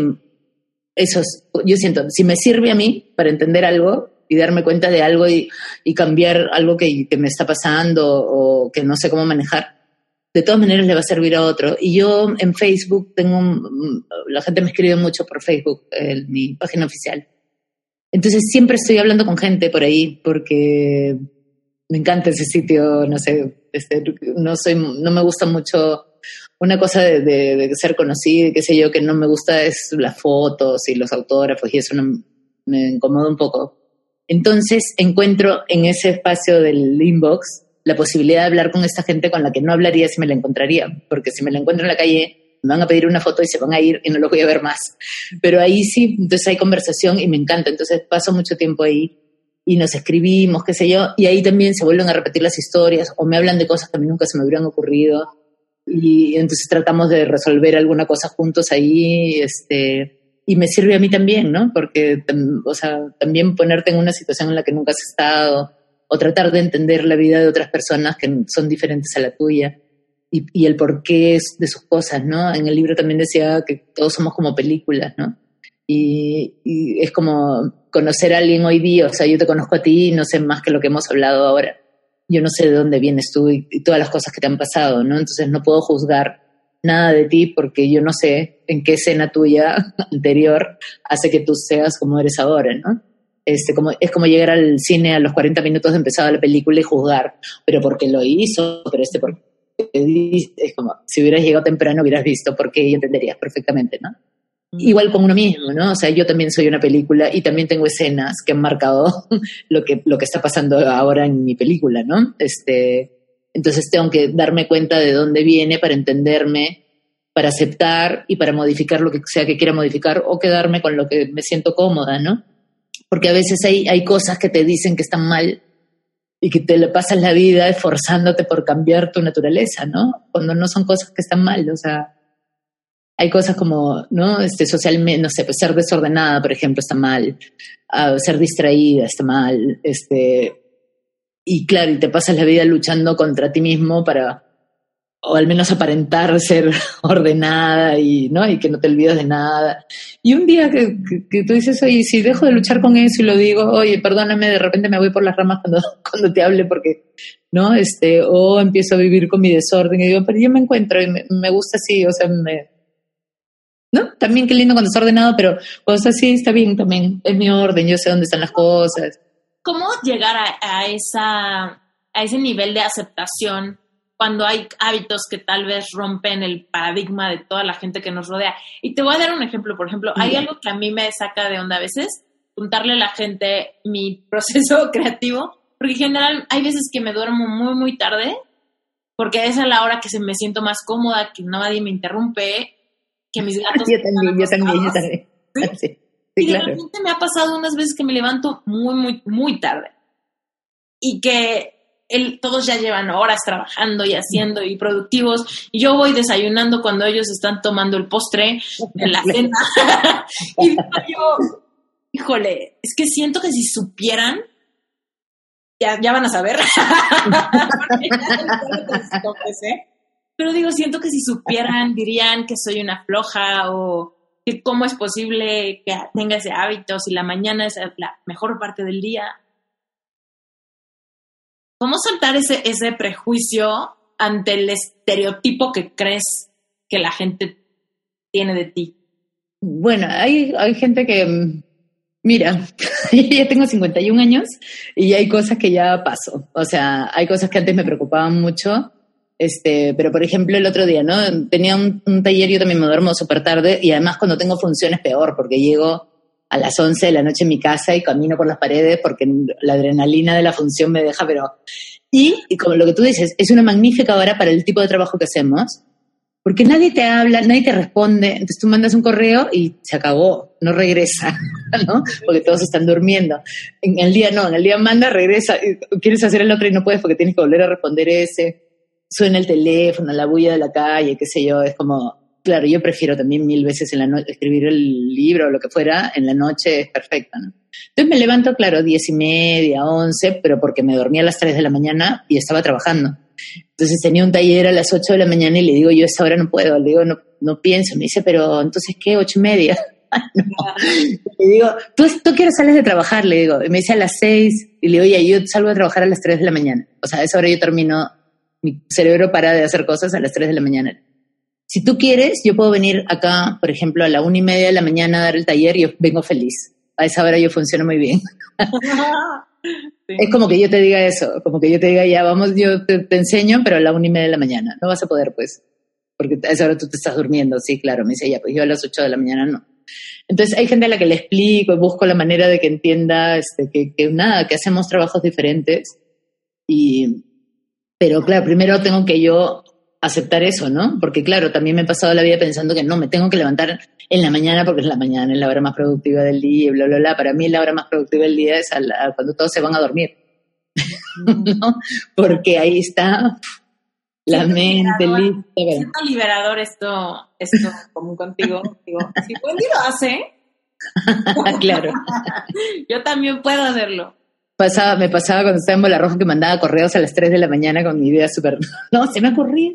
eso es, yo siento, si me sirve a mí para entender algo y darme cuenta de algo y, y cambiar algo que, que, me está pasando o que no sé cómo manejar, de todas maneras le va a servir a otro. Y yo en Facebook tengo, la gente me escribe mucho por Facebook, en mi página oficial. Entonces siempre estoy hablando con gente por ahí porque me encanta ese sitio, no sé, este, no soy, no me gusta mucho una cosa de, ser conocida, qué sé yo, que no me gusta es las fotos y los autógrafos y eso no, me incomoda un poco. Entonces encuentro en ese espacio del inbox la posibilidad de hablar con esta gente con la que no hablaría si me la encontraría, porque si me la encuentro en la calle me van a pedir una foto y se van a ir y no los voy a ver más. Pero ahí sí, entonces hay conversación y me encanta, entonces paso mucho tiempo ahí y nos escribimos, qué sé yo, y ahí también se vuelven a repetir las historias o me hablan de cosas que a mí nunca se me hubieran ocurrido y entonces tratamos de resolver alguna cosa juntos ahí, este, y me sirve a mí también, ¿no? Porque, o sea, también ponerte en una situación en la que nunca has estado o tratar de entender la vida de otras personas que son diferentes a la tuya y, y el porqué de sus cosas, ¿no? En el libro también decía que todos somos como películas, ¿no? Y, es como conocer a alguien hoy día, o sea, yo te conozco a ti y no sé más que lo que hemos hablado ahora. Yo no sé de dónde vienes tú y, y todas las cosas que te han pasado, ¿no? Entonces no puedo juzgar nada de ti porque yo no sé en qué escena tuya anterior hace que tú seas como eres ahora, ¿no? Este, como, es como llegar al cine a los 40 minutos de empezada la película y juzgar, pero porque lo hizo, pero este porque es como si hubieras llegado temprano hubieras visto porque y entenderías perfectamente, ¿no? Igual con uno mismo, ¿no? O sea, yo también soy una película y también tengo escenas que han marcado lo que, lo que está pasando ahora en mi película, ¿no? Este, entonces tengo que darme cuenta de dónde viene para entenderme, para aceptar y para modificar lo que sea que quiera modificar o quedarme con lo que me siento cómoda, ¿no? Porque a veces hay, hay cosas que te dicen que están mal y que te pasas la vida esforzándote por cambiar tu naturaleza, ¿no? Cuando no son cosas que están mal, o sea, hay cosas como, ¿no? Este, socialmente, no sé, pues ser desordenada, por ejemplo, está mal, uh, ser distraída está mal, este, y claro, y te pasas la vida luchando contra ti mismo para, o al menos aparentar ser ordenada y, ¿no? y que no te olvides de nada. Y un día que, que, tú dices, oye, si dejo de luchar con eso y lo digo, oye, perdóname, de repente me voy por las ramas cuando, cuando te hable porque, ¿no? Este, o empiezo a vivir con mi desorden y digo, pero yo me encuentro y me, me gusta así, o sea, me, ¿no? También qué lindo cuando está ordenado, pero cuando está así está bien también, es mi orden, yo sé dónde están las cosas. ¿Cómo llegar a, esa, a ese nivel de aceptación cuando hay hábitos que tal vez rompen el paradigma de toda la gente que nos rodea? Y te voy a dar un ejemplo, por ejemplo, hay algo que a mí me saca de onda a veces, contarle a la gente mi proceso creativo, porque en general hay veces que me duermo muy, muy tarde, porque esa es la hora que se me siento más cómoda, que nadie me interrumpe, que mis gatos... yo también, yo también, yo también. ¿Sí? y de repente me ha pasado unas veces que me levanto muy, muy, muy tarde. Y que el, todos ya llevan horas trabajando y haciendo y productivos. Y yo voy desayunando cuando ellos están tomando el postre en la cena. y yo, híjole, es que siento que si supieran, ya, ya van a saber. Pero digo, siento que si supieran, dirían que soy una floja o que cómo es posible que tenga ese hábito si la mañana es la mejor parte del día. ¿Cómo soltar ese, ese prejuicio ante el estereotipo que crees que la gente tiene de ti? Bueno, hay, hay gente que, mira, ya tengo 51 años y hay cosas que ya paso. O sea, hay cosas que antes me preocupaban mucho este, pero por ejemplo el otro día, ¿no? Tenía un, taller, yo también me duermo súper tarde y además cuando tengo funciones peor porque llego a las 11 de la noche en mi casa y camino por las paredes porque la adrenalina de la función me deja, pero... Y, como lo que tú dices, es una magnífica hora para el tipo de trabajo que hacemos, porque nadie te habla, nadie te responde, entonces tú mandas un correo y se acabó, no regresa, ¿no? Porque todos están durmiendo. En el día no, en el día manda, regresa, quieres hacer el otro y no puedes porque tienes que volver a responder ese suena el teléfono, la bulla de la calle, qué sé yo, es como, claro, yo prefiero también mil veces en la noche escribir el libro o lo que fuera, en la noche es perfecto, ¿no? Entonces me levanto, claro, diez y media, once, pero porque me dormía a las tres de la mañana y estaba trabajando. Entonces tenía un taller a las ocho de la mañana y le digo, yo a esa hora no puedo, le digo, no, no pienso, me dice, pero entonces, ¿qué? Ocho y media. Le digo, ¿tú, ¿tú qué hora sales de trabajar? Le digo, y me dice a las seis, y le digo, oye, yo salgo a trabajar a las tres de la mañana. O sea, a esa hora yo termino mi cerebro para de hacer cosas a las 3 de la mañana. Si tú quieres, yo puedo venir acá, por ejemplo, a la una y media de la mañana a dar el taller y yo vengo feliz. A esa hora yo funciono muy bien. Es como que yo te diga eso, como que yo te diga, ya vamos, yo te, enseño, pero a la una y media de la mañana. No vas a poder, pues, porque a esa hora tú te estás durmiendo. Sí, claro, me dice ella, pues yo a las 8 de la mañana no. Entonces hay gente a la que le explico, busco la manera de que entienda este, que, que nada, que hacemos trabajos diferentes y, pero claro, primero tengo que yo aceptar eso, ¿no? Porque claro, también me he pasado la vida pensando que no, me tengo que levantar en la mañana porque es la mañana, es la hora más productiva del día, y bla, bla, bla. Para mí la hora más productiva del día es cuando todos se van a dormir, ¿no? Porque ahí está la mente lista. Siento liberador esto, esto común contigo. Digo, si Wendy lo hace, claro. yo también puedo hacerlo pasaba, me pasaba cuando estaba en Bola Roja que mandaba correos a las 3 de la mañana con mi idea súper... No, se me ocurrió.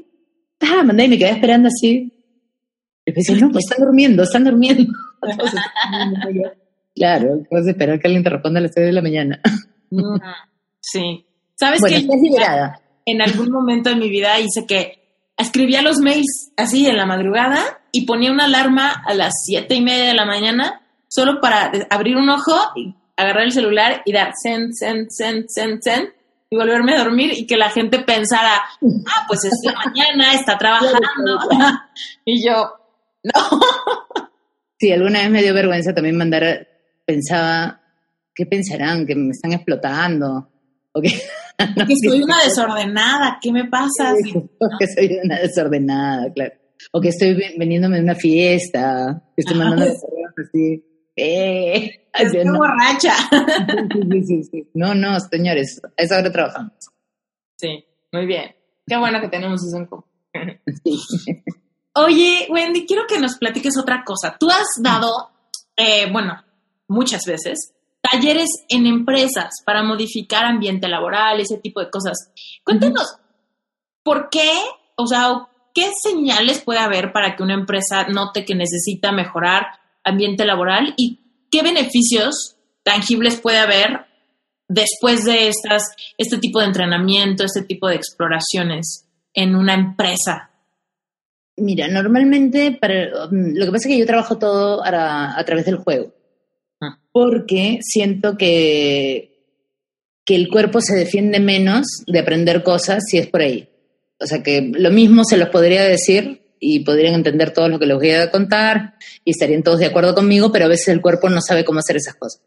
Ah, mandé y me quedé esperando así. Y me no, pues están durmiendo, están durmiendo. claro, puedes esperar que alguien te responda a las 3 de la mañana. sí. ¿Sabes bueno, qué? liberada. En algún momento de mi vida hice que escribía los mails así en la madrugada y ponía una alarma a las siete y media de la mañana solo para abrir un ojo y agarrar el celular y dar send, send, send, send, send y volverme a dormir y que la gente pensara, ah, pues es la mañana, está trabajando. y yo, no. Sí, alguna vez me dio vergüenza también mandar, pensaba, ¿qué pensarán? ¿Que me están explotando? ¿O que, que soy una desordenada, ¿qué me pasa? que soy una desordenada, claro. O que estoy veniéndome de una fiesta, que estoy mandando así eh, Estoy no. borracha. No, no, señores, a esa hora trabajamos. Sí, muy bien. Qué bueno que tenemos eso en común. Oye, Wendy, quiero que nos platiques otra cosa. Tú has dado, eh, bueno, muchas veces, talleres en empresas para modificar ambiente laboral, ese tipo de cosas. Cuéntanos, ¿por qué? O sea, ¿qué señales puede haber para que una empresa note que necesita mejorar ambiente laboral y qué beneficios tangibles puede haber después de estas, este tipo de entrenamiento, este tipo de exploraciones en una empresa? Mira, normalmente para, lo que pasa es que yo trabajo todo a, a través del juego, ah. porque siento que, que el cuerpo se defiende menos de aprender cosas si es por ahí. O sea que lo mismo se los podría decir y podrían entender todo lo que les voy a contar y estarían todos de acuerdo conmigo, pero a veces el cuerpo no sabe cómo hacer esas cosas.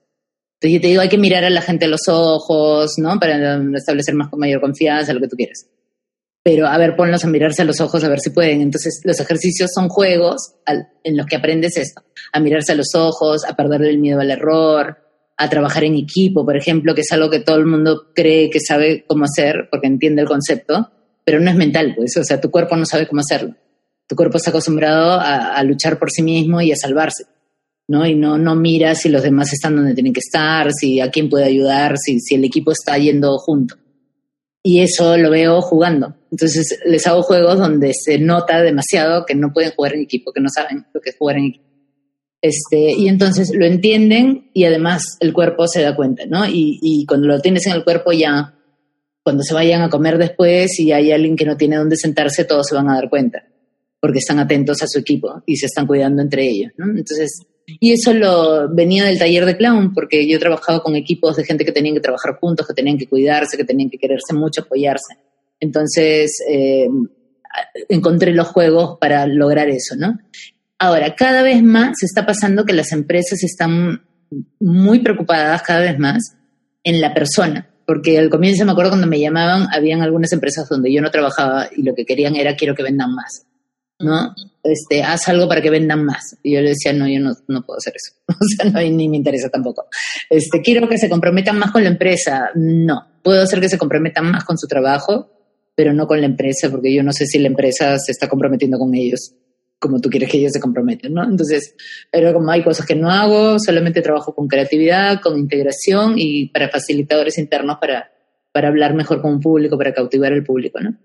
Entonces yo te digo, hay que mirar a la gente a los ojos, ¿no? Para establecer más con mayor confianza, lo que tú quieras. Pero a ver, ponlos a mirarse a los ojos a ver si pueden. Entonces los ejercicios son juegos en los que aprendes esto, a mirarse a los ojos, a perderle el miedo al error, a trabajar en equipo, por ejemplo, que es algo que todo el mundo cree que sabe cómo hacer porque entiende el concepto, pero no es mental, pues, o sea, tu cuerpo no sabe cómo hacerlo tu cuerpo está acostumbrado a, luchar por sí mismo y a salvarse, ¿no? Y no, no mira si los demás están donde tienen que estar, si a quién puede ayudar, si, el equipo está yendo junto. Y eso lo veo jugando. Entonces les hago juegos donde se nota demasiado que no pueden jugar en equipo, que no saben lo que es jugar en equipo. Este, y entonces lo entienden y además el cuerpo se da cuenta, ¿no? Y, y cuando lo tienes en el cuerpo ya, cuando se vayan a comer después y hay alguien que no tiene dónde sentarse, todos se van a dar cuenta porque están atentos a su equipo y se están cuidando entre ellos, ¿no? Entonces, y eso lo venía del taller de clown, porque yo he trabajado con equipos de gente que tenían que trabajar juntos, que tenían que cuidarse, que tenían que quererse mucho, apoyarse. Entonces, eh, encontré los juegos para lograr eso, ¿no? Ahora, cada vez más se está pasando que las empresas están muy preocupadas cada vez más en la persona, porque al comienzo me acuerdo cuando me llamaban, habían algunas empresas donde yo no trabajaba y lo que querían era quiero que vendan más. ¿No? Este, haz algo para que vendan más. Y yo le decía, no, yo no, no puedo hacer eso. o sea, no, ni me interesa tampoco. Este, quiero que se comprometan más con la empresa. No, puedo hacer que se comprometan más con su trabajo, pero no con la empresa, porque yo no sé si la empresa se está comprometiendo con ellos como tú quieres que ellos se comprometan, ¿no? Entonces, pero como hay cosas que no hago, solamente trabajo con creatividad, con integración y para facilitadores internos para, para hablar mejor con un público, para cautivar al público, ¿no?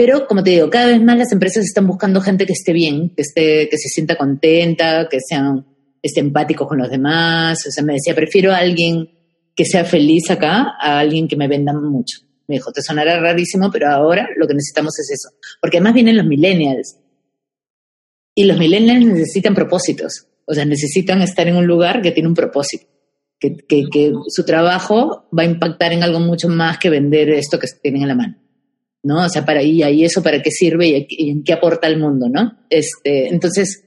Pero, como te digo, cada vez más las empresas están buscando gente que esté bien, que, esté, que se sienta contenta, que sean esté empático con los demás. O sea, me decía, prefiero a alguien que sea feliz acá a alguien que me venda mucho. Me dijo, te sonará rarísimo, pero ahora lo que necesitamos es eso. Porque además vienen los millennials. Y los millennials necesitan propósitos. O sea, necesitan estar en un lugar que tiene un propósito. Que, su trabajo va a impactar en algo mucho más que vender esto que tienen en la mano. ¿No? O sea, para y ahí eso para qué sirve y, en qué aporta al mundo, ¿no? Este, entonces,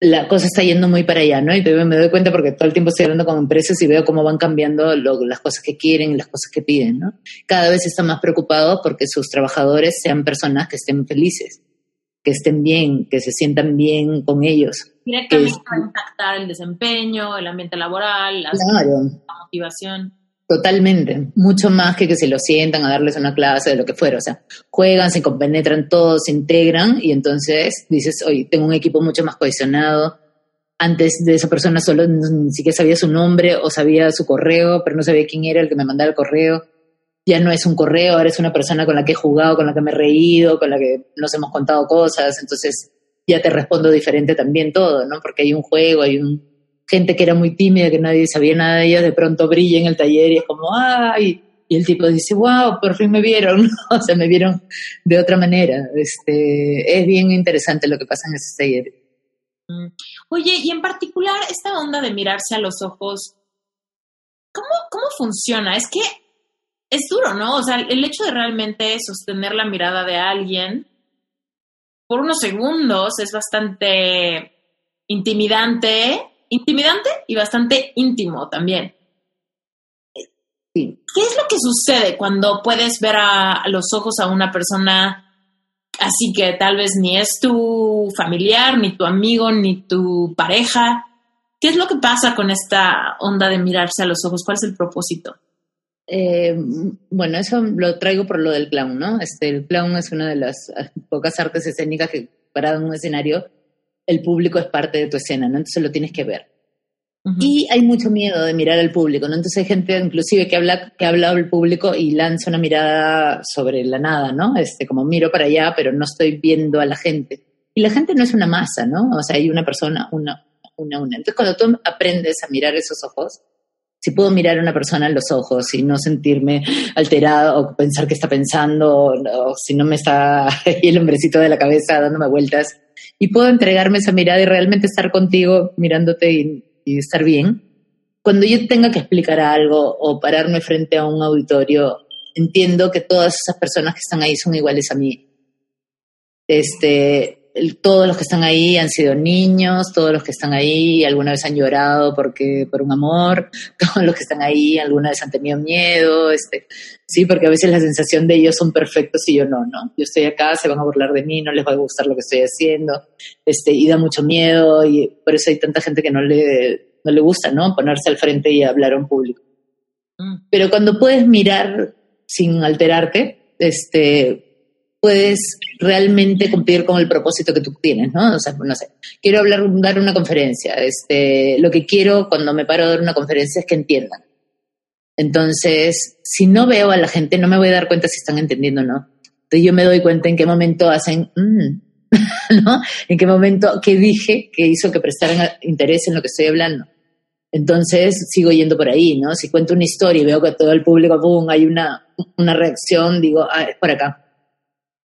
la cosa está yendo muy para allá, ¿no? Y me doy cuenta porque todo el tiempo estoy hablando con empresas y veo cómo van cambiando las cosas que quieren y las cosas que piden, ¿no? Cada vez están más preocupados porque sus trabajadores sean personas que estén felices, que estén bien, que se sientan bien con ellos. Directamente para impactar el desempeño, el ambiente laboral, la motivación. Totalmente, mucho más que que se lo sientan a darles una clase de lo que fuera, o sea, juegan, se compenetran todos, se integran y entonces dices, oye, tengo un equipo mucho más cohesionado. Antes de esa persona solo ni siquiera sabía su nombre o sabía su correo, pero no sabía quién era el que me mandaba el correo. Ya no es un correo, ahora es una persona con la que he jugado, con la que me he reído, con la que nos hemos contado cosas, entonces ya te respondo diferente también todo, ¿no? Porque hay un juego, hay un, gente que era muy tímida, que nadie sabía nada de ella, de pronto brilla en el taller y es como, ¡ay! Y el tipo dice, wow, por fin me vieron, o sea, me vieron de otra manera. Este, es bien interesante lo que pasa en ese taller. Mm. Oye, y en particular esta onda de mirarse a los ojos, ¿cómo, cómo funciona? Es que es duro, ¿no? O sea, el hecho de realmente sostener la mirada de alguien por unos segundos es bastante intimidante intimidante y bastante íntimo también. ¿Qué es lo que sucede cuando puedes ver a, los ojos a una persona así que tal vez ni es tu familiar, ni tu amigo, ni tu pareja? ¿Qué es lo que pasa con esta onda de mirarse a los ojos? ¿Cuál es el propósito? Eh, bueno, eso lo traigo por lo del clown, ¿no? Este, el clown es una de las pocas artes escénicas que parado en un escenario el público es parte de tu escena, ¿no? Entonces lo tienes que ver. Y hay mucho miedo de mirar al público, ¿no? Entonces hay gente inclusive que habla, que habla al público y lanza una mirada sobre la nada, ¿no? Este, como miro para allá, pero no estoy viendo a la gente. Y la gente no es una masa, ¿no? O sea, hay una persona, una, una, una. Entonces cuando tú aprendes a mirar esos ojos, si puedo mirar a una persona en los ojos y no sentirme alterada o pensar qué está pensando, o, si no me está ahí el hombrecito de la cabeza dándome vueltas, y puedo entregarme esa mirada y realmente estar contigo mirándote y, estar bien. Cuando yo tenga que explicar algo o pararme frente a un auditorio, entiendo que todas esas personas que están ahí son iguales a mí. Este, todos los que están ahí han sido niños, todos los que están ahí alguna vez han llorado porque por un amor, todos los que están ahí alguna vez han tenido miedo, este, sí, porque a veces la sensación de ellos son perfectos y yo no, no. Yo estoy acá, se van a burlar de mí, no les va a gustar lo que estoy haciendo, este, y da mucho miedo y por eso hay tanta gente que no le, no le gusta, ¿no? Ponerse al frente y hablar a un público. Mm. Pero cuando puedes mirar sin alterarte, este, puedes realmente cumplir con el propósito que tú tienes, ¿no? O sea, no sé, quiero hablar, dar una conferencia. Este, lo que quiero cuando me paro a dar una conferencia es que entiendan. Entonces, si no veo a la gente, no me voy a dar cuenta si están entendiendo o no. Entonces yo me doy cuenta en qué momento hacen, mm", ¿no? En qué momento, qué dije que hizo que prestaran interés en lo que estoy hablando. Entonces sigo yendo por ahí, ¿no? Si cuento una historia y veo que todo el público, boom, hay una, una reacción, digo, ah, es por acá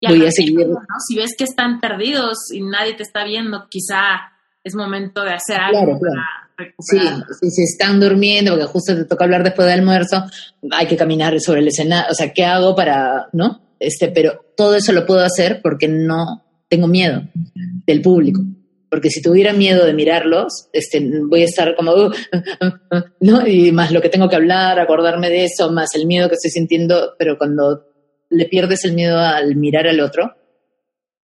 voy a seguir. Si ves que están perdidos y nadie te está viendo, quizá es momento de hacer algo para Sí, si se están durmiendo, porque justo te toca hablar después del almuerzo, hay que caminar sobre el escenario, o sea, ¿qué hago para, no? Este, pero todo eso lo puedo hacer porque no tengo miedo del público. Porque si tuviera miedo de mirarlos, este, voy a estar como, uh, uh, uh, ¿no? Y más lo que tengo que hablar, acordarme de eso, más el miedo que estoy sintiendo, pero cuando le pierdes el miedo al mirar al otro.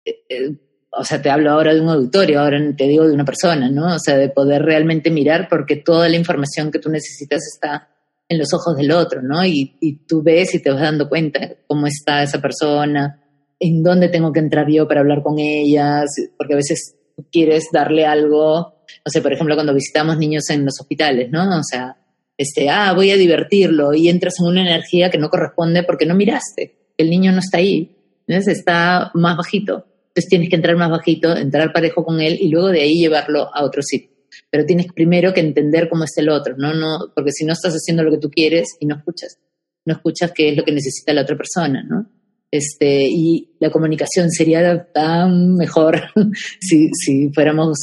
Eh, eh, o sea, te hablo ahora de un auditorio, ahora te digo de una persona, ¿no? O sea, de poder realmente mirar porque toda la información que tú necesitas está en los ojos del otro, ¿no? Y, y tú ves y te vas dando cuenta cómo está esa persona, en dónde tengo que entrar yo para hablar con ella, porque a veces quieres darle algo, no sé, por ejemplo, cuando visitamos niños en los hospitales, ¿no? O sea, este, ah, voy a divertirlo y entras en una energía que no corresponde porque no miraste el niño no está ahí, está más bajito. Entonces tienes que entrar más bajito, entrar parejo con él y luego de ahí llevarlo a otro sitio. Pero tienes primero que entender cómo está el otro, ¿no? no porque si no estás haciendo lo que tú quieres y no escuchas, no escuchas qué es lo que necesita la otra persona, ¿no? Este, y la comunicación sería tan mejor si, si fuéramos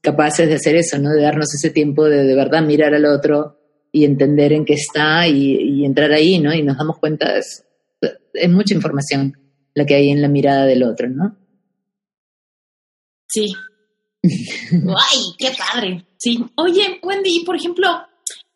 capaces de hacer eso, ¿no? De darnos ese tiempo de de verdad mirar al otro y entender en qué está y, y entrar ahí, ¿no? Y nos damos cuenta de eso es mucha información la que hay en la mirada del otro, ¿no? Sí. ¡Ay, qué padre! Sí. Oye, Wendy, por ejemplo,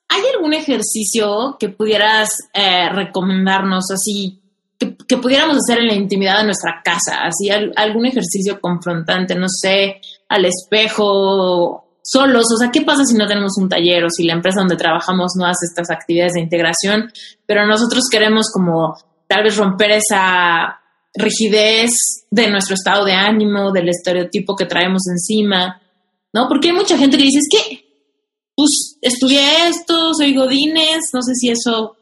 ¿hay algún ejercicio que pudieras eh, recomendarnos así, que, pudiéramos hacer en la intimidad de nuestra casa? Así, algún ejercicio confrontante, no sé, al espejo, solos, o sea, ¿qué pasa si no tenemos un taller o si la empresa donde trabajamos no hace estas actividades de integración, pero nosotros queremos como tal vez romper esa rigidez de nuestro estado de ánimo, del estereotipo que traemos encima, ¿no? Porque hay mucha gente que dice, es que, pues, estudié esto, soy Godines, no sé si eso,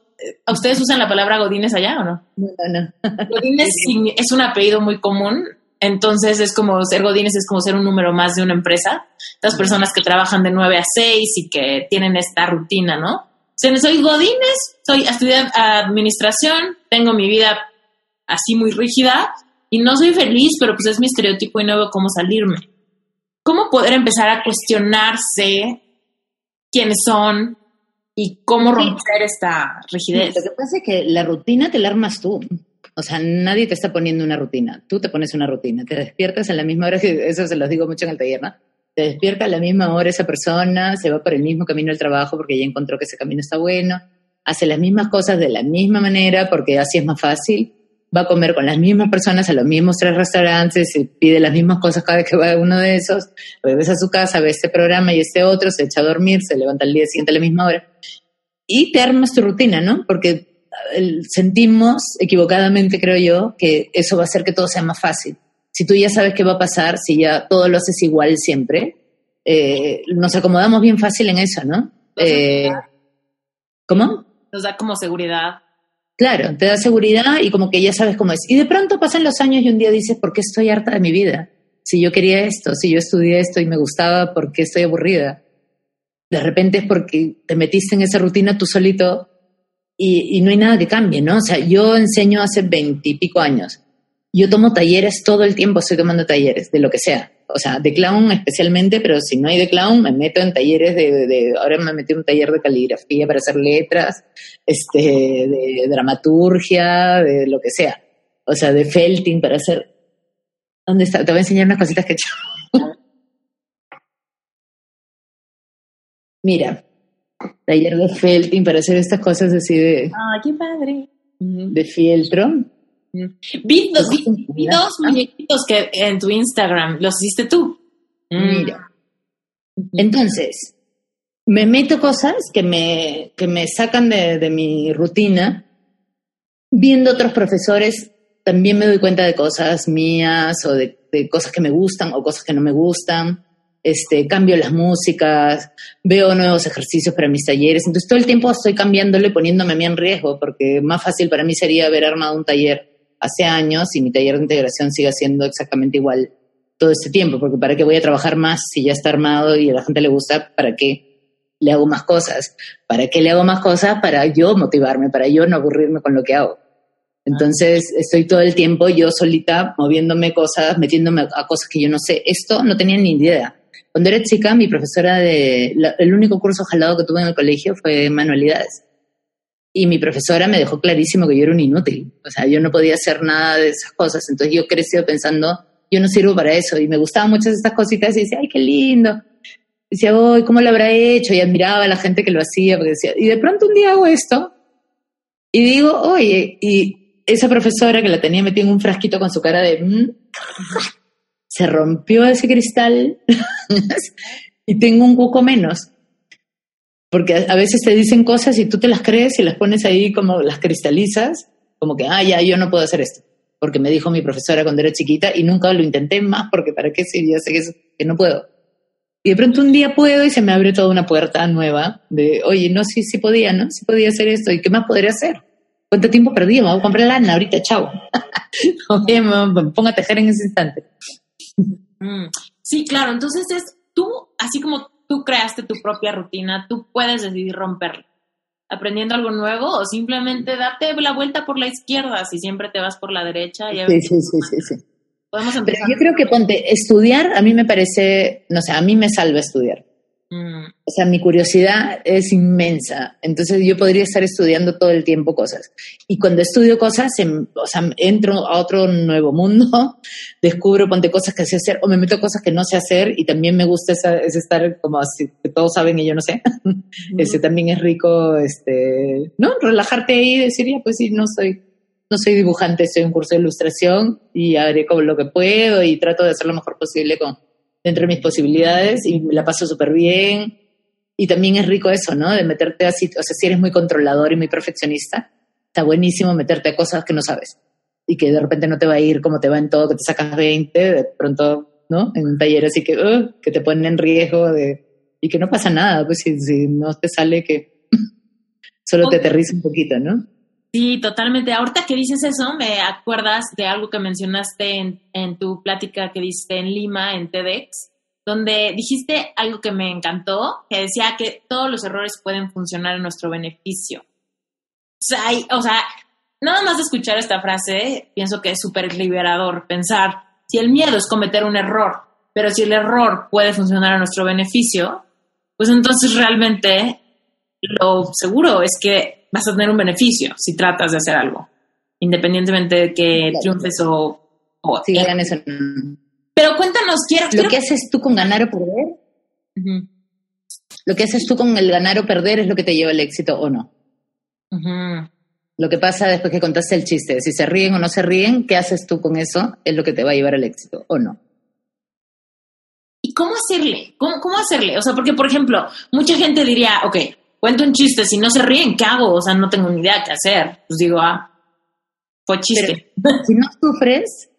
¿a ustedes usan la palabra Godines allá o no? No, no. Godines es un apellido muy común, entonces es como ser Godines es como ser un número más de una empresa. Las personas que trabajan de 9 a 6 y que tienen esta rutina, ¿no? Soy Godines, soy estudiante administración, tengo mi vida así muy rígida y no soy feliz, pero pues es mi estereotipo y no veo cómo salirme. ¿Cómo poder empezar a cuestionarse quiénes son y cómo romper esta rigidez? Lo que pasa es que la rutina te la armas tú. O sea, nadie te está poniendo una rutina. Tú te pones una rutina. Te despiertas en la misma hora, eso se los digo mucho en el taller, ¿no? Te despierta a la misma hora esa persona, se va por el mismo camino al trabajo porque ya encontró que ese camino está bueno, hace las mismas cosas de la misma manera porque así es más fácil, va a comer con las mismas personas a los mismos tres restaurantes, y pide las mismas cosas cada vez que va a uno de esos, regresa a su casa, ve este programa y este otro, se echa a dormir, se levanta el día siguiente a la misma hora. Y te armas tu rutina, ¿no? Porque sentimos equivocadamente, creo yo, que eso va a hacer que todo sea más fácil si tú ya sabes qué va a pasar, si ya todo lo haces igual siempre, eh, nos acomodamos bien fácil en eso, ¿no? Eh, ¿Cómo? Nos da como seguridad. Claro, te da seguridad y como que ya sabes cómo es. Y de pronto pasan los años y un día dices, ¿por qué estoy harta de mi vida? Si yo quería esto, si yo estudié esto y me gustaba, ¿por qué estoy aburrida? de repente es porque te metiste en esa rutina tú solito y, y no hay nada que cambie, ¿no? O sea, yo enseño hace veintipico años. Yo tomo talleres todo el tiempo, estoy tomando talleres de lo que sea. O sea, de clown especialmente, pero si no hay de clown, me meto en talleres de, de, ahora me metí en un taller de caligrafía para hacer letras, este, de dramaturgia, de lo que sea. O sea, de felting para hacer. ¿Dónde está? Te voy a enseñar unas cositas que he hecho. Mira, taller de felting para hacer estas cosas así de. ¡Ah, qué padre! De fieltro. Vi, dos, vi, vi dos muñequitos que en tu Instagram los hiciste tú. Mira. Entonces, me meto cosas que me, que me sacan de, de mi rutina. Viendo otros profesores, también me doy cuenta de cosas mías o de, de cosas que me gustan o cosas que no me gustan este, cambio las músicas, veo nuevos ejercicios para mis talleres. Entonces todo el tiempo estoy cambiándole, poniéndome a mí en riesgo, porque más fácil para mí sería haber armado un taller hace años y mi taller de integración siga siendo exactamente igual todo este tiempo, porque para qué voy a trabajar más si ya está armado y a la gente le gusta, ¿para qué le hago más cosas? ¿Para qué le hago más cosas? Para yo motivarme, para yo no aburrirme con lo que hago. Entonces estoy todo el tiempo yo solita moviéndome cosas, metiéndome a cosas que yo no sé. Esto no tenía ni idea. Cuando era chica, mi profesora de... El único curso jalado que tuve en el colegio fue manualidades. Y mi profesora me dejó clarísimo que yo era un inútil. O sea, yo no podía hacer nada de esas cosas. Entonces yo crecí pensando, yo no sirvo para eso. Y me gustaban muchas estas cositas y decía, ay, qué lindo. Y decía, uy, ¿cómo lo habrá hecho? Y admiraba a la gente que lo hacía. Porque decía, y de pronto un día hago esto y digo, oye, y esa profesora que la tenía metida en un frasquito con su cara de... Mm, se rompió ese cristal y tengo un poco menos. Porque a veces te dicen cosas y tú te las crees y las pones ahí como las cristalizas, como que, ah, ya, yo no puedo hacer esto. Porque me dijo mi profesora cuando era chiquita y nunca lo intenté más porque para qué si ya sé que, que no puedo. Y de pronto un día puedo y se me abre toda una puerta nueva de, oye, no, sí, sí podía, ¿no? Sí podía hacer esto. ¿Y qué más podría hacer? ¿Cuánto tiempo perdí? Me voy a comprar lana ahorita, chao. Oye, me pongo a tejer en ese instante. Mm, sí, claro, entonces es tú, así como tú creaste tu propia rutina, tú puedes decidir romperla, aprendiendo algo nuevo o simplemente date la vuelta por la izquierda si siempre te vas por la derecha. Y sí, sí, sí, sí, sí. Podemos empezar. Pero yo creo que ponte, estudiar a mí me parece, no sé, a mí me salva estudiar. Mm. O sea, mi curiosidad es inmensa. Entonces yo podría estar estudiando todo el tiempo cosas. Y cuando estudio cosas, em, o sea, entro a otro nuevo mundo, descubro, ponte cosas que sé hacer o me meto cosas que no sé hacer y también me gusta esa, ese estar como así, que todos saben y yo no sé. Ese también es rico, este, ¿no? Relajarte ahí y decir, ya, pues sí, no soy, no soy dibujante, estoy en un curso de ilustración y haré como lo que puedo y trato de hacer lo mejor posible con dentro de mis posibilidades y me la paso súper bien. Y también es rico eso, ¿no? De meterte así, o sea, si eres muy controlador y muy perfeccionista, está buenísimo meterte a cosas que no sabes y que de repente no te va a ir como te va en todo, que te sacas 20, de pronto, ¿no? En un taller así que, uh, que te ponen en riesgo de, y que no pasa nada, pues si, si no te sale que solo te aterriza un poquito, ¿no? Sí, totalmente. Ahorita que dices eso, me acuerdas de algo que mencionaste en, tu plática que diste en Lima, en TEDx, donde dijiste algo que me encantó, que decía que todos los errores pueden funcionar en nuestro beneficio. O sea, o sea nada más de escuchar esta frase, pienso que es súper liberador pensar, si el miedo es cometer un error, pero si el error puede funcionar a nuestro beneficio, pues entonces realmente lo seguro es que vas a tener un beneficio si tratas de hacer algo, independientemente de que triunfes o... o sí, eso. Pero cuéntanos, quiero... Lo que haces tú con ganar o perder, lo que haces tú con el ganar o perder es lo que te lleva al éxito o no. Lo que pasa después que contaste el chiste, si se ríen o no se ríen, ¿qué haces tú con eso? Es lo que te va a llevar al éxito o no. ¿Y cómo hacerle? ¿Cómo, ¿Cómo hacerle? O sea, porque, por ejemplo, mucha gente diría, ok, cuento un chiste, si no se ríen, ¿qué hago? O sea, no tengo ni idea qué hacer. Pues digo, ah, fue chiste. si no sufres,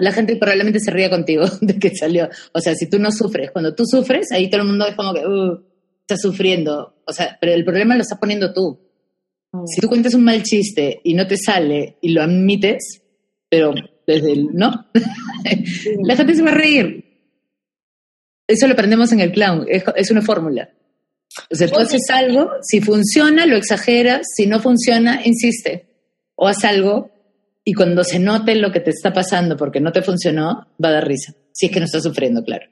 la gente probablemente se ría contigo de que salió. O sea, si tú no sufres, cuando tú sufres, ahí todo el mundo es como que, uh, estás sufriendo. O sea, pero el problema lo estás poniendo tú. Mm. Si tú cuentas un mal chiste y no te sale y lo admites, pero desde el no, la gente se va a reír. Eso lo aprendemos en el clown, es, es una fórmula Tú haces algo, si funciona, lo exageras, si no funciona, insiste. O haz algo y cuando se note lo que te está pasando porque no te funcionó, va a dar risa. Si es que no estás sufriendo, claro.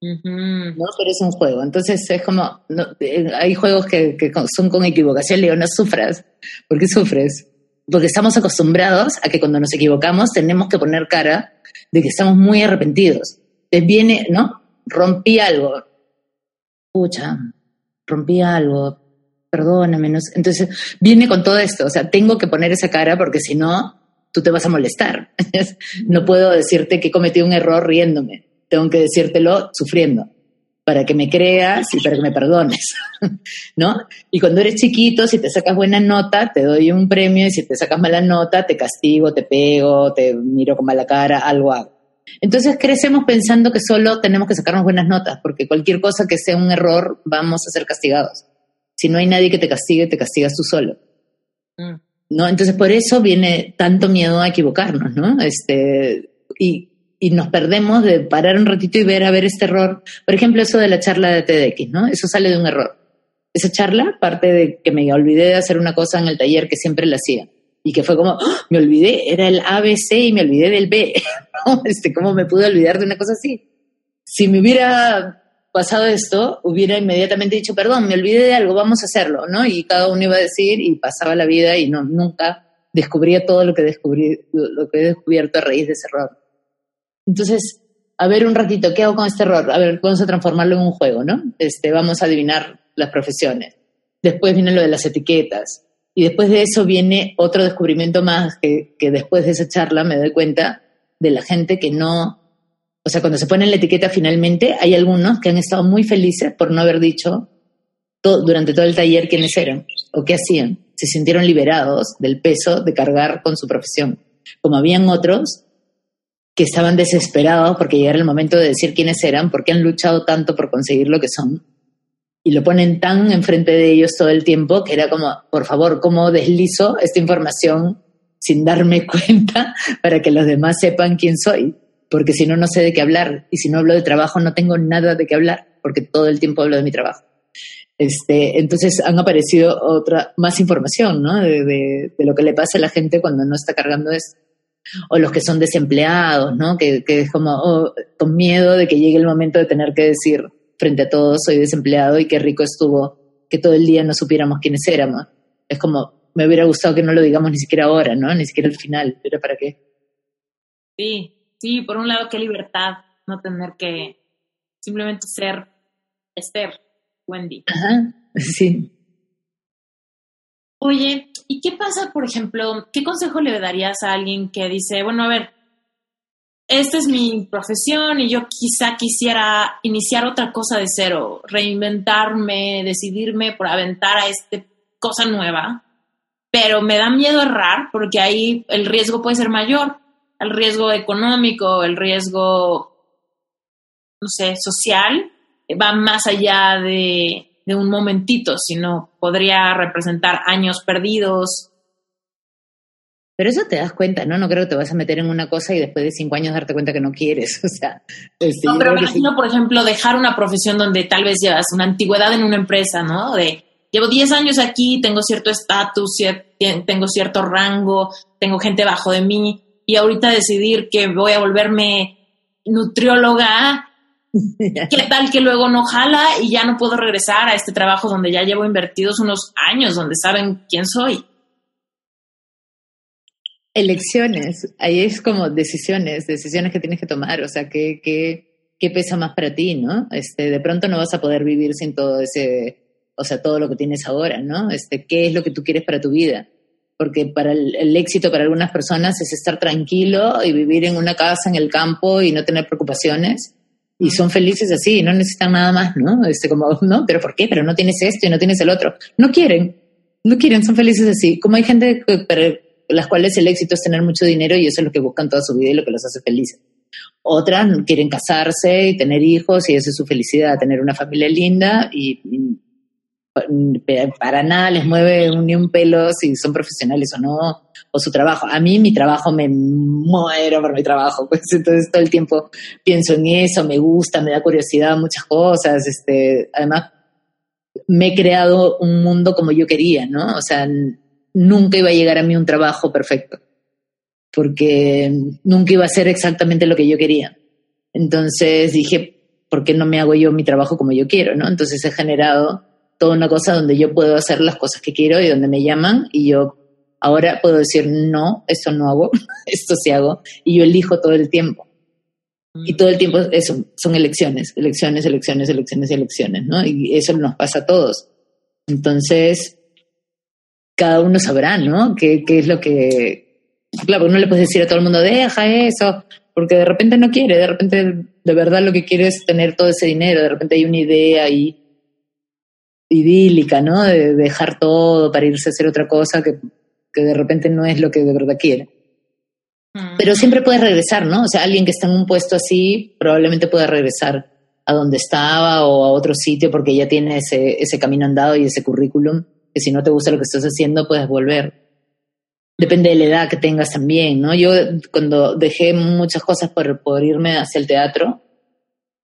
¿no? Pero es un juego. Entonces es como, eh, hay juegos que, que, son con equivocación, le digo, no sufras. ¿Por qué sufres? Porque estamos acostumbrados a que cuando nos equivocamos tenemos que poner cara de que estamos muy arrepentidos. Te viene, ¿no? Rompí algo. Pucha, rompí algo, perdóname. No Entonces viene con todo esto. O sea, tengo que poner esa cara porque si no, tú te vas a molestar. no puedo decirte que cometí un error riéndome tengo que decírtelo sufriendo, para que me creas y para que me perdones, ¿no? Y cuando eres chiquito, si te sacas buena nota, te doy un premio, y si te sacas mala nota, te castigo, te pego, te miro con mala cara, algo hago. Entonces crecemos pensando que solo tenemos que sacarnos buenas notas, porque cualquier cosa que sea un error, vamos a ser castigados. Si no hay nadie que te castigue, te castigas tú solo. Mm. ¿No? Entonces por eso viene tanto miedo a equivocarnos, ¿no? Este, y y nos perdemos de parar un ratito y ver a ver este error. Por ejemplo, eso de la charla de TEDx, ¿no? Eso sale de un error. Esa charla parte de que me olvidé de hacer una cosa en el taller que siempre la hacía y que fue como, ¡Ah! me olvidé, era el ABC y me olvidé del B. este, ¿Cómo me pude olvidar de una cosa así? Si me hubiera pasado esto, hubiera inmediatamente dicho, perdón, me olvidé de algo, vamos a hacerlo, ¿no? Y cada uno iba a decir y pasaba la vida y no, nunca descubría todo lo que descubrí, lo que he descubierto a raíz de ese error. Entonces, a ver un ratito, ¿qué hago con este error? A ver, vamos a transformarlo en un juego, ¿no? Este, vamos a adivinar las profesiones. Después viene lo de las etiquetas. Y después de eso viene otro descubrimiento más que, que después de esa charla me doy cuenta de la gente que no, o sea, cuando se pone la etiqueta finalmente, hay algunos que han estado muy felices por no haber dicho durante todo el taller quiénes eran o qué hacían. Se sintieron liberados del peso de cargar con su profesión. Como habían otros que estaban desesperados porque llegara el momento de decir quiénes eran, porque han luchado tanto por conseguir lo que son. Y lo ponen tan enfrente de ellos todo el tiempo que era como, por favor, ¿cómo deslizo esta información sin darme cuenta para que los demás sepan quién soy? Porque si no, no sé de qué hablar. Y si no hablo de trabajo, no tengo nada de qué hablar, porque todo el tiempo hablo de mi trabajo. Este, entonces han aparecido otra, más información, ¿no? De, de, lo que le pasa a la gente cuando no está cargando esto o los que son desempleados, ¿no? Que, que es como oh, con miedo de que llegue el momento de tener que decir frente a todos soy desempleado y qué rico estuvo que todo el día no supiéramos quiénes éramos. Es como, me hubiera gustado que no lo digamos ni siquiera ahora, ¿no? Ni siquiera al final, pero ¿para qué? Sí, sí, por un lado, qué libertad no tener que simplemente ser Esther, Wendy. Ajá, sí. Oye, ¿y qué pasa, por ejemplo, qué consejo le darías a alguien que dice, bueno, a ver, esta es mi profesión y yo quizá quisiera iniciar otra cosa de cero, reinventarme, decidirme por aventar a esta cosa nueva, pero me da miedo errar porque ahí el riesgo puede ser mayor, el riesgo económico, el riesgo, no sé, social, va más allá de de un momentito, sino podría representar años perdidos. Pero eso te das cuenta, ¿no? No creo que te vas a meter en una cosa y después de cinco años darte cuenta que no quieres. O sea, este, no, pero me imagino, por ejemplo, dejar una profesión donde tal vez llevas una antigüedad en una empresa, ¿no? De llevo 10 años aquí, tengo cierto estatus, tengo cierto rango, tengo gente bajo de mí, y ahorita decidir que voy a volverme nutrióloga ¿Qué tal que luego no jala y ya no puedo regresar a este trabajo donde ya llevo invertidos unos años, donde saben quién soy? Elecciones, ahí es como decisiones, decisiones que tienes que tomar, o sea, ¿qué, qué, qué pesa más para ti, no? Este, de pronto no vas a poder vivir sin todo ese, o sea, todo lo que tienes ahora, ¿no? Este, ¿qué es lo que tú quieres para tu vida? Porque para el éxito para algunas personas es estar tranquilo y vivir en una casa en el campo y no tener preocupaciones y son felices así, no necesitan nada más, ¿no? Este, como, no, pero ¿por qué? Pero no tienes esto y no tienes el otro. No quieren, no quieren, son felices así. Como hay gente para las cuales el éxito es tener mucho dinero y eso es lo que buscan toda su vida y lo que los hace felices. Otras quieren casarse y tener hijos y esa es su felicidad, tener una familia linda y para nada les mueve ni un pelo si son profesionales o no, o su trabajo. A mí mi trabajo me muero por mi trabajo, pues entonces todo el tiempo pienso en eso, me gusta, me da curiosidad muchas cosas, este, además me he creado un mundo como yo quería, ¿no? O sea, nunca iba a llegar a mí un trabajo perfecto, porque nunca iba a ser exactamente lo que yo quería. Entonces dije, ¿por qué no me hago yo mi trabajo como yo quiero, no? Entonces he generado toda una cosa donde yo puedo hacer las cosas que quiero y donde me llaman y yo ahora puedo decir, no, esto no hago, esto sí hago, y yo elijo todo el tiempo. Y todo el tiempo eso, son elecciones, elecciones, elecciones, elecciones elecciones, ¿no? Y eso nos pasa a todos. Entonces, cada uno sabrá, ¿no? ¿Qué, qué es lo que... Claro, no le puedes decir a todo el mundo, deja eso, porque de repente no quiere, de repente de verdad lo que quiere es tener todo ese dinero, de repente hay una idea ahí idílica, ¿no? De dejar todo para irse a hacer otra cosa que, que de repente no es lo que de verdad quiere. Pero siempre puedes regresar, ¿no? O sea, alguien que está en un puesto así probablemente pueda regresar a donde estaba o a otro sitio porque ya tiene ese, ese camino andado y ese currículum, que si no te gusta lo que estás haciendo, puedes volver. Depende de la edad que tengas también, ¿no? Yo cuando dejé muchas cosas por, por irme hacia el teatro,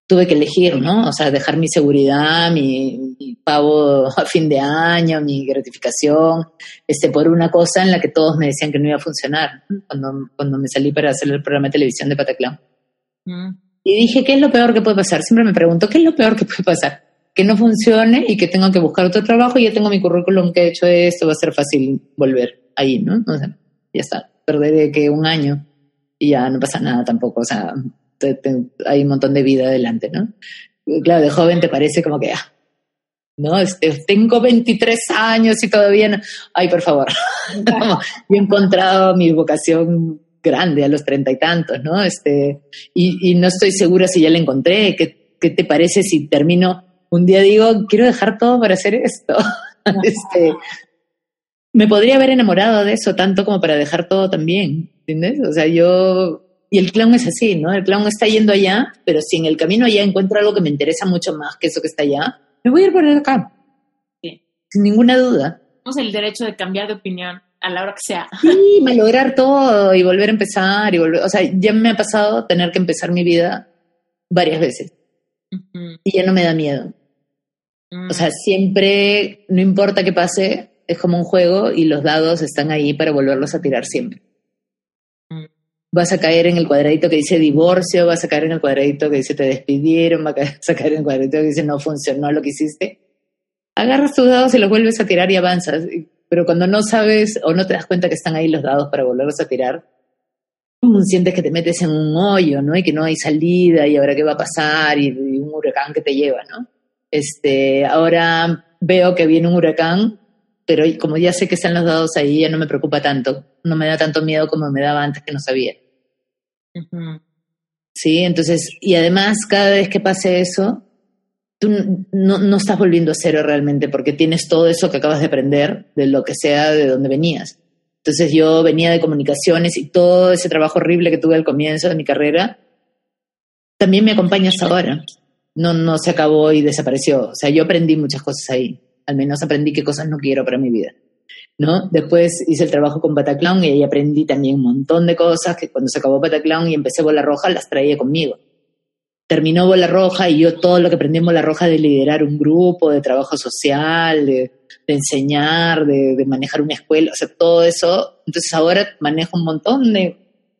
tuve que elegir, ¿no? O sea, dejar mi seguridad, mi, pavo a fin de año, mi gratificación, este, por una cosa en la que todos me decían que no iba a funcionar, cuando, cuando me salí para hacer el programa de televisión de Pataclán. Mm. Y dije, ¿qué es lo peor que puede pasar? Siempre me pregunto, ¿qué es lo peor que puede pasar? Que no funcione y que tengo que buscar otro trabajo y ya tengo mi currículum que he hecho esto, va a ser fácil volver ahí, ¿no? O sea, ya está, perderé que un año y ya no pasa nada tampoco, o sea, hay un montón de vida adelante, ¿no? Claro, de joven te parece como que, ah, no, este, tengo 23 años y todavía no. Ay, por favor. he encontrado mi vocación grande a los treinta y tantos, ¿no? Este, y, no estoy segura si ya la encontré. ¿Qué, ¿Qué, te parece si termino un día digo, quiero dejar todo para hacer esto? este, me podría haber enamorado de eso tanto como para dejar todo también, ¿entiendes? O sea, yo y el clown es así, ¿no? El clown está yendo allá, pero si en el camino allá encuentro algo que me interesa mucho más que eso que está allá, me voy a ir por acá. Sí. Sin ninguna duda. Tenemos el derecho de cambiar de opinión a la hora que sea. Sí, malograr todo y volver a empezar y volver. O sea, ya me ha pasado tener que empezar mi vida varias veces. Y ya no me da miedo. O sea, mm. siempre, no importa qué pase, es como un juego y los dados están ahí para volverlos a tirar siempre vas a caer en el cuadradito que dice divorcio, vas a caer en el cuadradito que dice te despidieron, vas a caer en el cuadradito que dice no funcionó lo que hiciste. Agarras tus dados y los vuelves a tirar y avanzas. Pero cuando no sabes o no te das cuenta que están ahí los dados para volverlos a tirar, sientes que te metes en un hoyo, ¿no? Y que no hay salida y ahora qué va a pasar y, un huracán que te lleva, ¿no? Este, ahora veo que viene un huracán, pero como ya sé que están los dados ahí, ya no me preocupa tanto no me da tanto miedo como me daba antes que no sabía. Sí, entonces, y además cada vez que pase eso, tú no, no, estás volviendo a cero realmente porque tienes todo eso que acabas de aprender de lo que sea de donde venías. Entonces yo venía de comunicaciones y todo ese trabajo horrible que tuve al comienzo de mi carrera, también me acompaña hasta ahora. No, no se acabó y desapareció. O sea, yo aprendí muchas cosas ahí. Al menos aprendí qué cosas no quiero para mi vida. ¿no? Después hice el trabajo con Bataclown y ahí aprendí también un montón de cosas que cuando se acabó Bataclown y empecé Bola Roja las traía conmigo. Terminó Bola Roja y yo todo lo que aprendí en Bola Roja de liderar un grupo, de trabajo social, de, enseñar, de, manejar una escuela, o sea, todo eso. Entonces ahora manejo un montón de,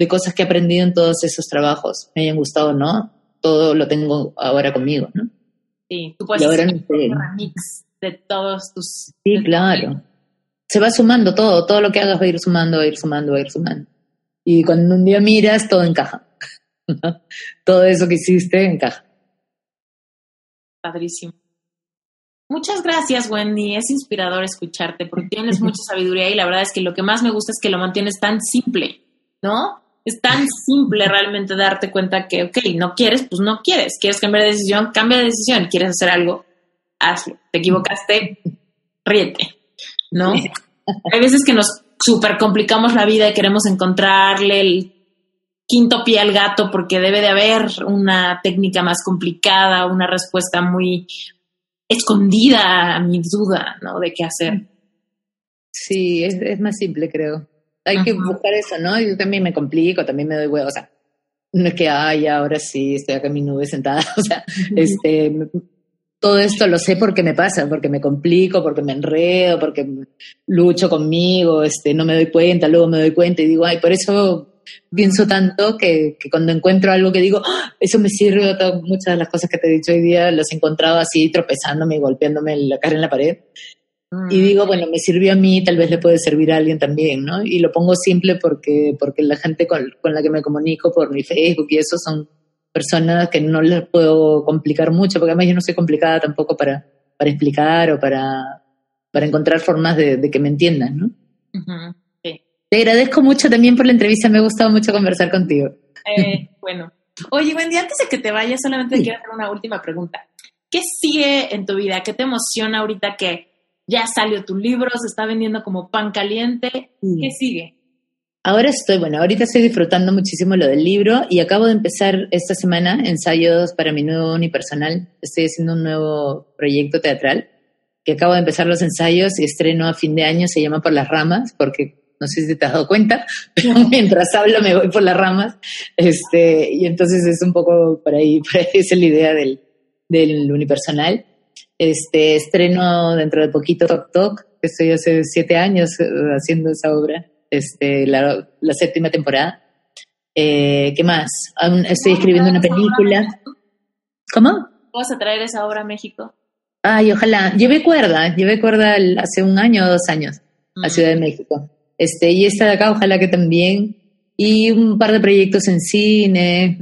cosas que he aprendido en todos esos trabajos, me hayan gustado no, todo lo tengo ahora conmigo, ¿no? Sí, tú puedes hacer un remix de todos tus... Sí, claro se va sumando todo, todo lo que hagas va a ir sumando, va a ir sumando, va a ir sumando. Y cuando un día miras, todo encaja. todo eso que hiciste encaja. Padrísimo. Muchas gracias, Wendy. Es inspirador escucharte porque tienes mucha sabiduría y la verdad es que lo que más me gusta es que lo mantienes tan simple, ¿no? Es tan simple realmente darte cuenta que, ok, no quieres, pues no quieres. ¿Quieres cambiar de decisión? Cambia de decisión. ¿Quieres hacer algo? Hazlo. ¿Te equivocaste? Ríete. ¿no? Hay veces que nos super complicamos la vida y queremos encontrarle el quinto pie al gato porque debe de haber una técnica más complicada, una respuesta muy escondida a mi duda, ¿no? De qué hacer. Sí, es, más simple, creo. Hay que buscar eso, ¿no? Yo también me complico, también me doy huevo, o sea, no es que, ay, ahora sí, estoy acá en mi nube sentada, o sea, este, todo esto lo sé porque me pasa, porque me complico, porque me enredo, porque lucho conmigo, este, no me doy cuenta, luego me doy cuenta y digo, ay, por eso pienso tanto que, que cuando encuentro algo que digo, ¡Ah! eso me sirve, muchas de las cosas que te he dicho hoy día las he encontrado así tropezándome y golpeándome la cara en la pared. Y mm. digo, bueno, me sirvió a mí, tal vez le puede servir a alguien también, ¿no? Y lo pongo simple porque, porque la gente con, con la que me comunico por mi Facebook y eso son personas que no les puedo complicar mucho, porque además yo no soy complicada tampoco para, para explicar o para, para encontrar formas de, de que me entiendan, ¿no? Te agradezco mucho también por la entrevista, me ha gustado mucho conversar contigo. Eh, bueno. Oye, Wendy, antes de que te vayas, solamente quiero hacer una última pregunta. ¿Qué sigue en tu vida? ¿Qué te emociona ahorita que ya salió tu libro, se está vendiendo como pan caliente? ¿Qué sigue? Ahora estoy, bueno, ahorita estoy disfrutando muchísimo lo del libro y acabo de empezar esta semana ensayos para mi nuevo unipersonal. Estoy haciendo un nuevo proyecto teatral que acabo de empezar los ensayos y estreno a fin de año, se llama Por las Ramas, porque no sé si te has dado cuenta, pero mientras hablo me voy por las ramas, este, y entonces es un poco por ahí, por ahí es la idea del, del unipersonal. Este, estreno dentro de poquito Tok Tok, que estoy hace siete años eh, haciendo esa obra, este, la, la séptima temporada. Eh, ¿Qué más? estoy escribiendo una película. ¿Cómo? ¿Vas a traer esa obra a México? Ay, ojalá. Llevé cuerda, llevé cuerda hace un año o dos años a Ciudad de México. Este, y esta de acá, ojalá que también. Y un par de proyectos en cine.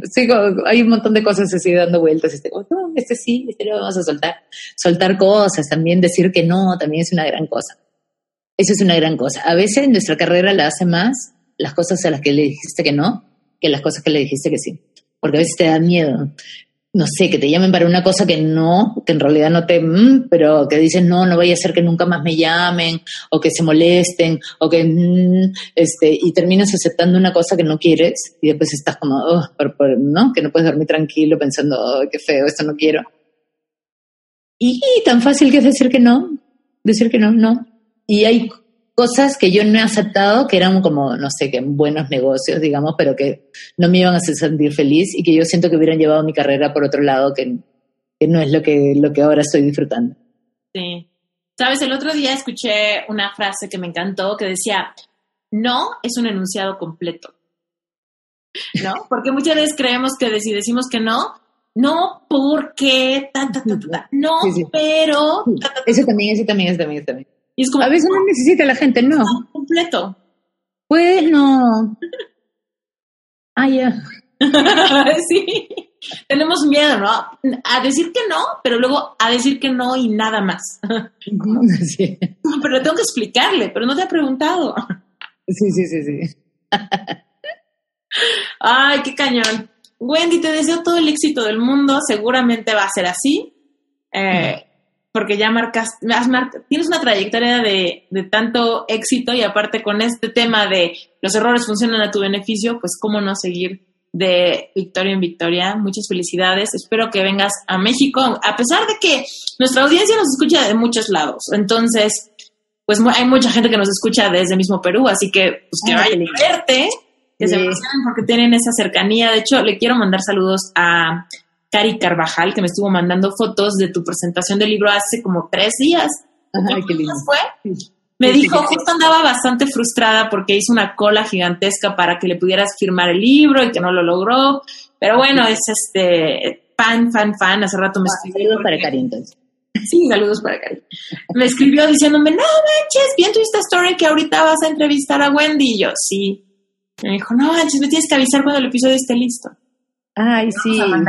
Hay un montón de cosas así dando vueltas. Este, oh, este sí, este lo vamos a soltar. Soltar cosas, también decir que no, también es una gran cosa. Eso es una gran cosa. A veces nuestra carrera la hace más las cosas a las que le dijiste que no que las cosas que le dijiste que sí. Porque a veces te da miedo no sé, que te llamen para una cosa que no, que en realidad no te, mm, pero que dicen, no, no vaya a ser que nunca más me llamen, o que se molesten, o que, mm, este, y terminas aceptando una cosa que no quieres, y después estás como, oh, ¿no? Que no puedes dormir tranquilo pensando, oh, qué feo, esto no quiero. Y, y tan fácil que es decir que no, decir que no, no. Y hay cosas que yo no he aceptado, que eran como, no sé, que buenos negocios, digamos, pero que no me iban a hacer sentir feliz y que yo siento que hubieran llevado mi carrera por otro lado, que, que no es lo que, lo que ahora estoy disfrutando. Sí. Sabes, el otro día escuché una frase que me encantó que decía, no es un enunciado completo. ¿No? Porque muchas veces creemos que si decimos que no, no porque, ta, ta, ta, no, pero... Ese también, ese también, ese también, ese también a veces no necesita la gente, no. completo. Pues no. Ah, ya. sí. Tenemos miedo, ¿no? A decir que no, pero luego a decir que no y nada más. sí. Pero tengo que explicarle, pero no te ha preguntado. Sí, sí, sí, sí. Ay, qué cañón. Wendy, te deseo todo el éxito del mundo. Seguramente va a ser así. Eh, porque ya marcas, tienes una trayectoria de, tanto éxito y aparte con este tema de los errores funcionan a tu beneficio, pues cómo no seguir de victoria en victoria. Muchas felicidades. Espero que vengas a México, a pesar de que nuestra audiencia nos escucha de muchos lados. Entonces, pues hay mucha gente que nos escucha desde mismo Perú, así que pues que vayan a verte, que se emocionen porque tienen esa cercanía. De hecho, le quiero mandar saludos a Cari Carvajal, que me estuvo mandando fotos de tu presentación del libro hace como tres días. Ay, qué lindo. fue? Me dijo, justo andaba bastante frustrada porque hizo una cola gigantesca para que le pudieras firmar el libro y que no lo logró. Pero bueno, es este fan, fan, fan. Hace rato me ah, escribió. Saludos para Cari entonces. Sí, saludos para Cari. Me escribió diciéndome, no manches, bien tu Insta Story que ahorita vas a entrevistar a Wendy. Y yo, sí. Me dijo, no manches, me tienes que avisar cuando el episodio esté listo. Ay, sí. Ahora me,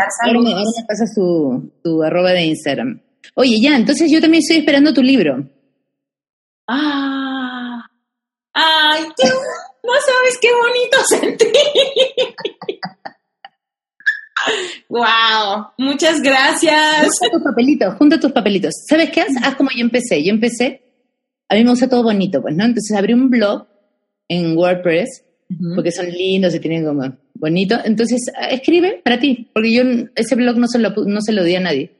pasa su, su arroba de Instagram. Oye, ya, entonces yo también estoy esperando tu libro. Ah. Ay, no sabes qué bonito sentí. wow, muchas gracias. Junta tus papelitos, junta tus papelitos. ¿Sabes qué? Haz, haz como yo empecé. Yo empecé, a mí me gusta todo bonito, pues, ¿no? Entonces abrí un blog en WordPress, porque son lindos y tienen como bonito. Entonces, escribe para ti, porque yo ese blog no se lo, no se lo di a nadie.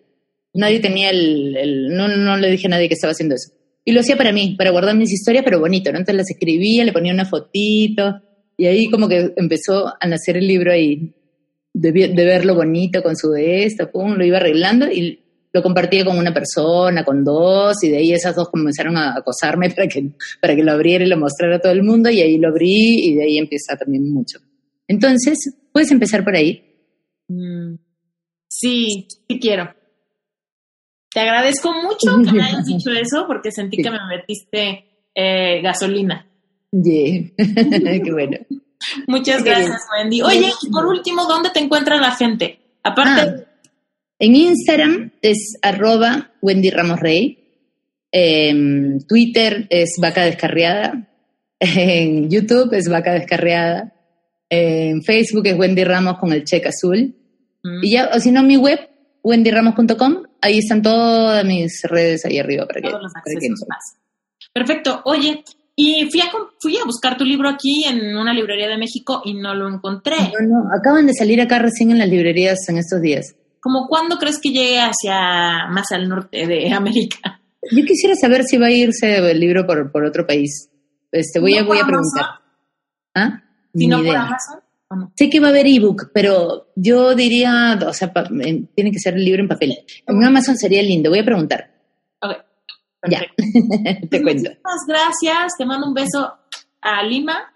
Nadie tenía el, el no, no le dije a nadie que estaba haciendo eso. Y lo hacía para mí, para guardar mis historias, pero bonito, ¿no? Entonces las escribía, le ponía una fotito, y ahí como que empezó a nacer el libro ahí, de, verlo bonito con su de esto, pum, lo iba arreglando y lo compartía con una persona, con dos, y de ahí esas dos comenzaron a acosarme para que, para que lo abriera y lo mostrara a todo el mundo, y ahí lo abrí, y de ahí empieza también mucho. Entonces, puedes empezar por ahí. Mm. Sí, sí quiero. Te agradezco mucho que me hayas dicho eso porque sentí que me metiste eh, gasolina. Yeah. Qué bueno. Muchas gracias, Wendy. Oye, y por último, ¿dónde te encuentra la gente? Aparte. Ah, en Instagram es arroba Wendy Ramos Rey. En Twitter es Vaca Descarriada. En YouTube es Vaca Descarriada. En Facebook es Wendy Ramos con el cheque azul. Mm. Y ya, o si no, mi web, wendyramos.com, ahí están todas mis redes ahí arriba para que, más. Perfecto. Oye, y fui a, fui a buscar tu libro aquí en una librería de México y no lo encontré. No, no, acaban de salir acá recién en las librerías en estos días. ¿Cómo cuándo crees que llegue hacia más al norte de América? Yo quisiera saber si va a irse el libro por, por otro país. Este, voy, a, voy a preguntar. ¿Ah? Si no por Amazon. Sé que va a haber ebook, pero yo diría, o sea, tiene que ser el libro en papel. En Amazon sería lindo, voy a preguntar. Ok. Ya, te cuento. Muchas gracias, te mando un beso a Lima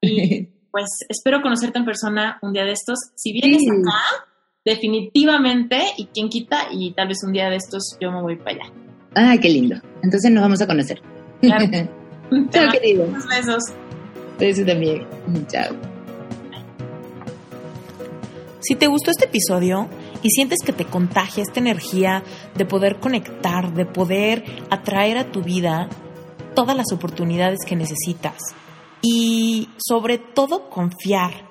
y pues espero conocerte en persona un día de estos. Si vienes acá, definitivamente, y quien quita, y tal vez un día de estos yo me voy para allá. Ah, qué lindo. Entonces nos vamos a conocer. Claro. Chao, querido. Unos besos. Besos también. Chao. Si te gustó este episodio y sientes que te contagia esta energía de poder conectar, de poder atraer a tu vida todas las oportunidades que necesitas y sobre todo confiar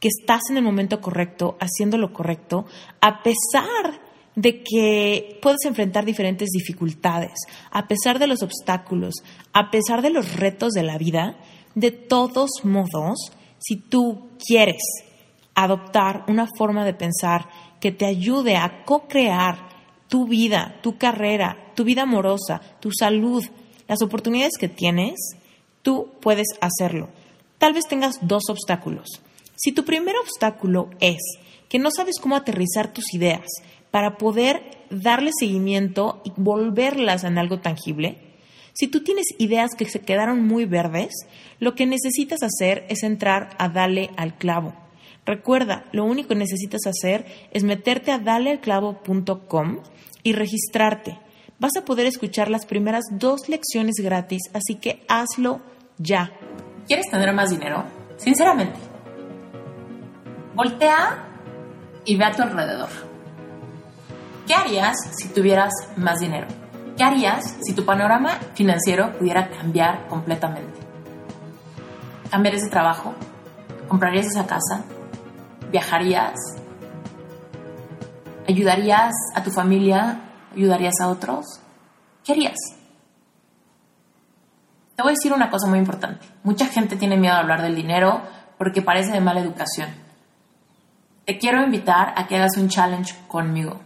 que estás en el momento correcto, haciendo lo correcto, a pesar de que puedes enfrentar diferentes dificultades, a pesar de los obstáculos, a pesar de los retos de la vida, de todos modos, si tú quieres adoptar una forma de pensar que te ayude a co-crear tu vida, tu carrera, tu vida amorosa, tu salud, las oportunidades que tienes, tú puedes hacerlo. Tal vez tengas dos obstáculos. Si tu primer obstáculo es que no sabes cómo aterrizar tus ideas para poder darle seguimiento y volverlas en algo tangible, si tú tienes ideas que se quedaron muy verdes, lo que necesitas hacer es entrar a darle al clavo Recuerda, lo único que necesitas hacer es meterte a dalealclavo.com y registrarte. Vas a poder escuchar las primeras dos lecciones gratis, así que hazlo ya. ¿Quieres tener más dinero? Sinceramente. Voltea y ve a tu alrededor. ¿Qué harías si tuvieras más dinero? ¿Qué harías si tu panorama financiero pudiera cambiar completamente? ¿Cambiarías de trabajo? ¿Comprarías esa casa? ¿Viajarías? ¿Ayudarías a tu familia? ¿Ayudarías a otros? ¿Qué harías? Te voy a decir una cosa muy importante. Mucha gente tiene miedo a hablar del dinero porque parece de mala educación. Te quiero invitar a que hagas un challenge conmigo.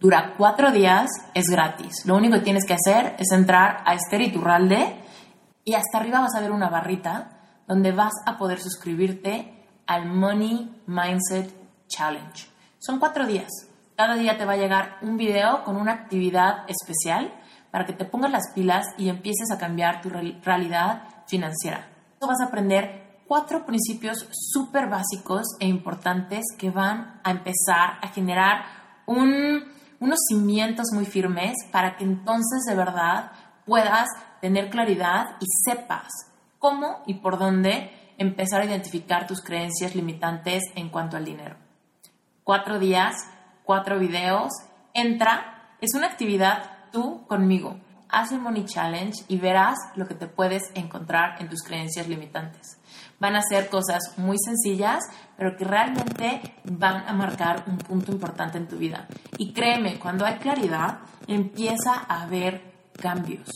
Dura cuatro días, es gratis. Lo único que tienes que hacer es entrar a Esther Iturralde y hasta arriba vas a ver una barrita donde vas a poder suscribirte al Money Mindset Challenge. Son cuatro días. Cada día te va a llegar un video con una actividad especial para que te pongas las pilas y empieces a cambiar tu realidad financiera. Vas a aprender cuatro principios súper básicos e importantes que van a empezar a generar unos cimientos muy firmes para que entonces de verdad puedas tener claridad y sepas cómo y por dónde empezar a identificar tus creencias limitantes en cuanto al dinero. Cuatro días, cuatro videos, entra, es una actividad tú conmigo. Haz el Money Challenge y verás lo que te puedes encontrar en tus creencias limitantes. Van a ser cosas muy sencillas, pero que realmente van a marcar un punto importante en tu vida. Y créeme, cuando hay claridad, empieza a haber cambios.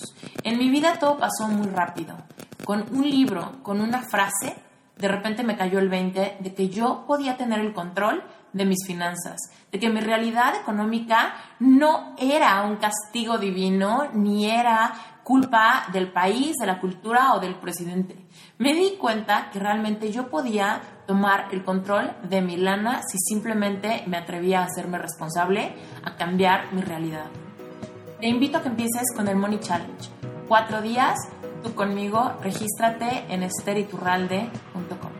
En mi vida todo pasó muy rápido con un libro, con una frase, de repente me cayó el 20 de que yo podía tener el control de mis finanzas, de que mi realidad económica no era un castigo divino, ni era culpa del país, de la cultura o del presidente. Me di cuenta que realmente yo podía tomar el control de mi lana si simplemente me atrevía a hacerme responsable, a cambiar mi realidad. Te invito a que empieces con el Money Challenge. Cuatro días, tú conmigo, regístrate en esteriturralde.com.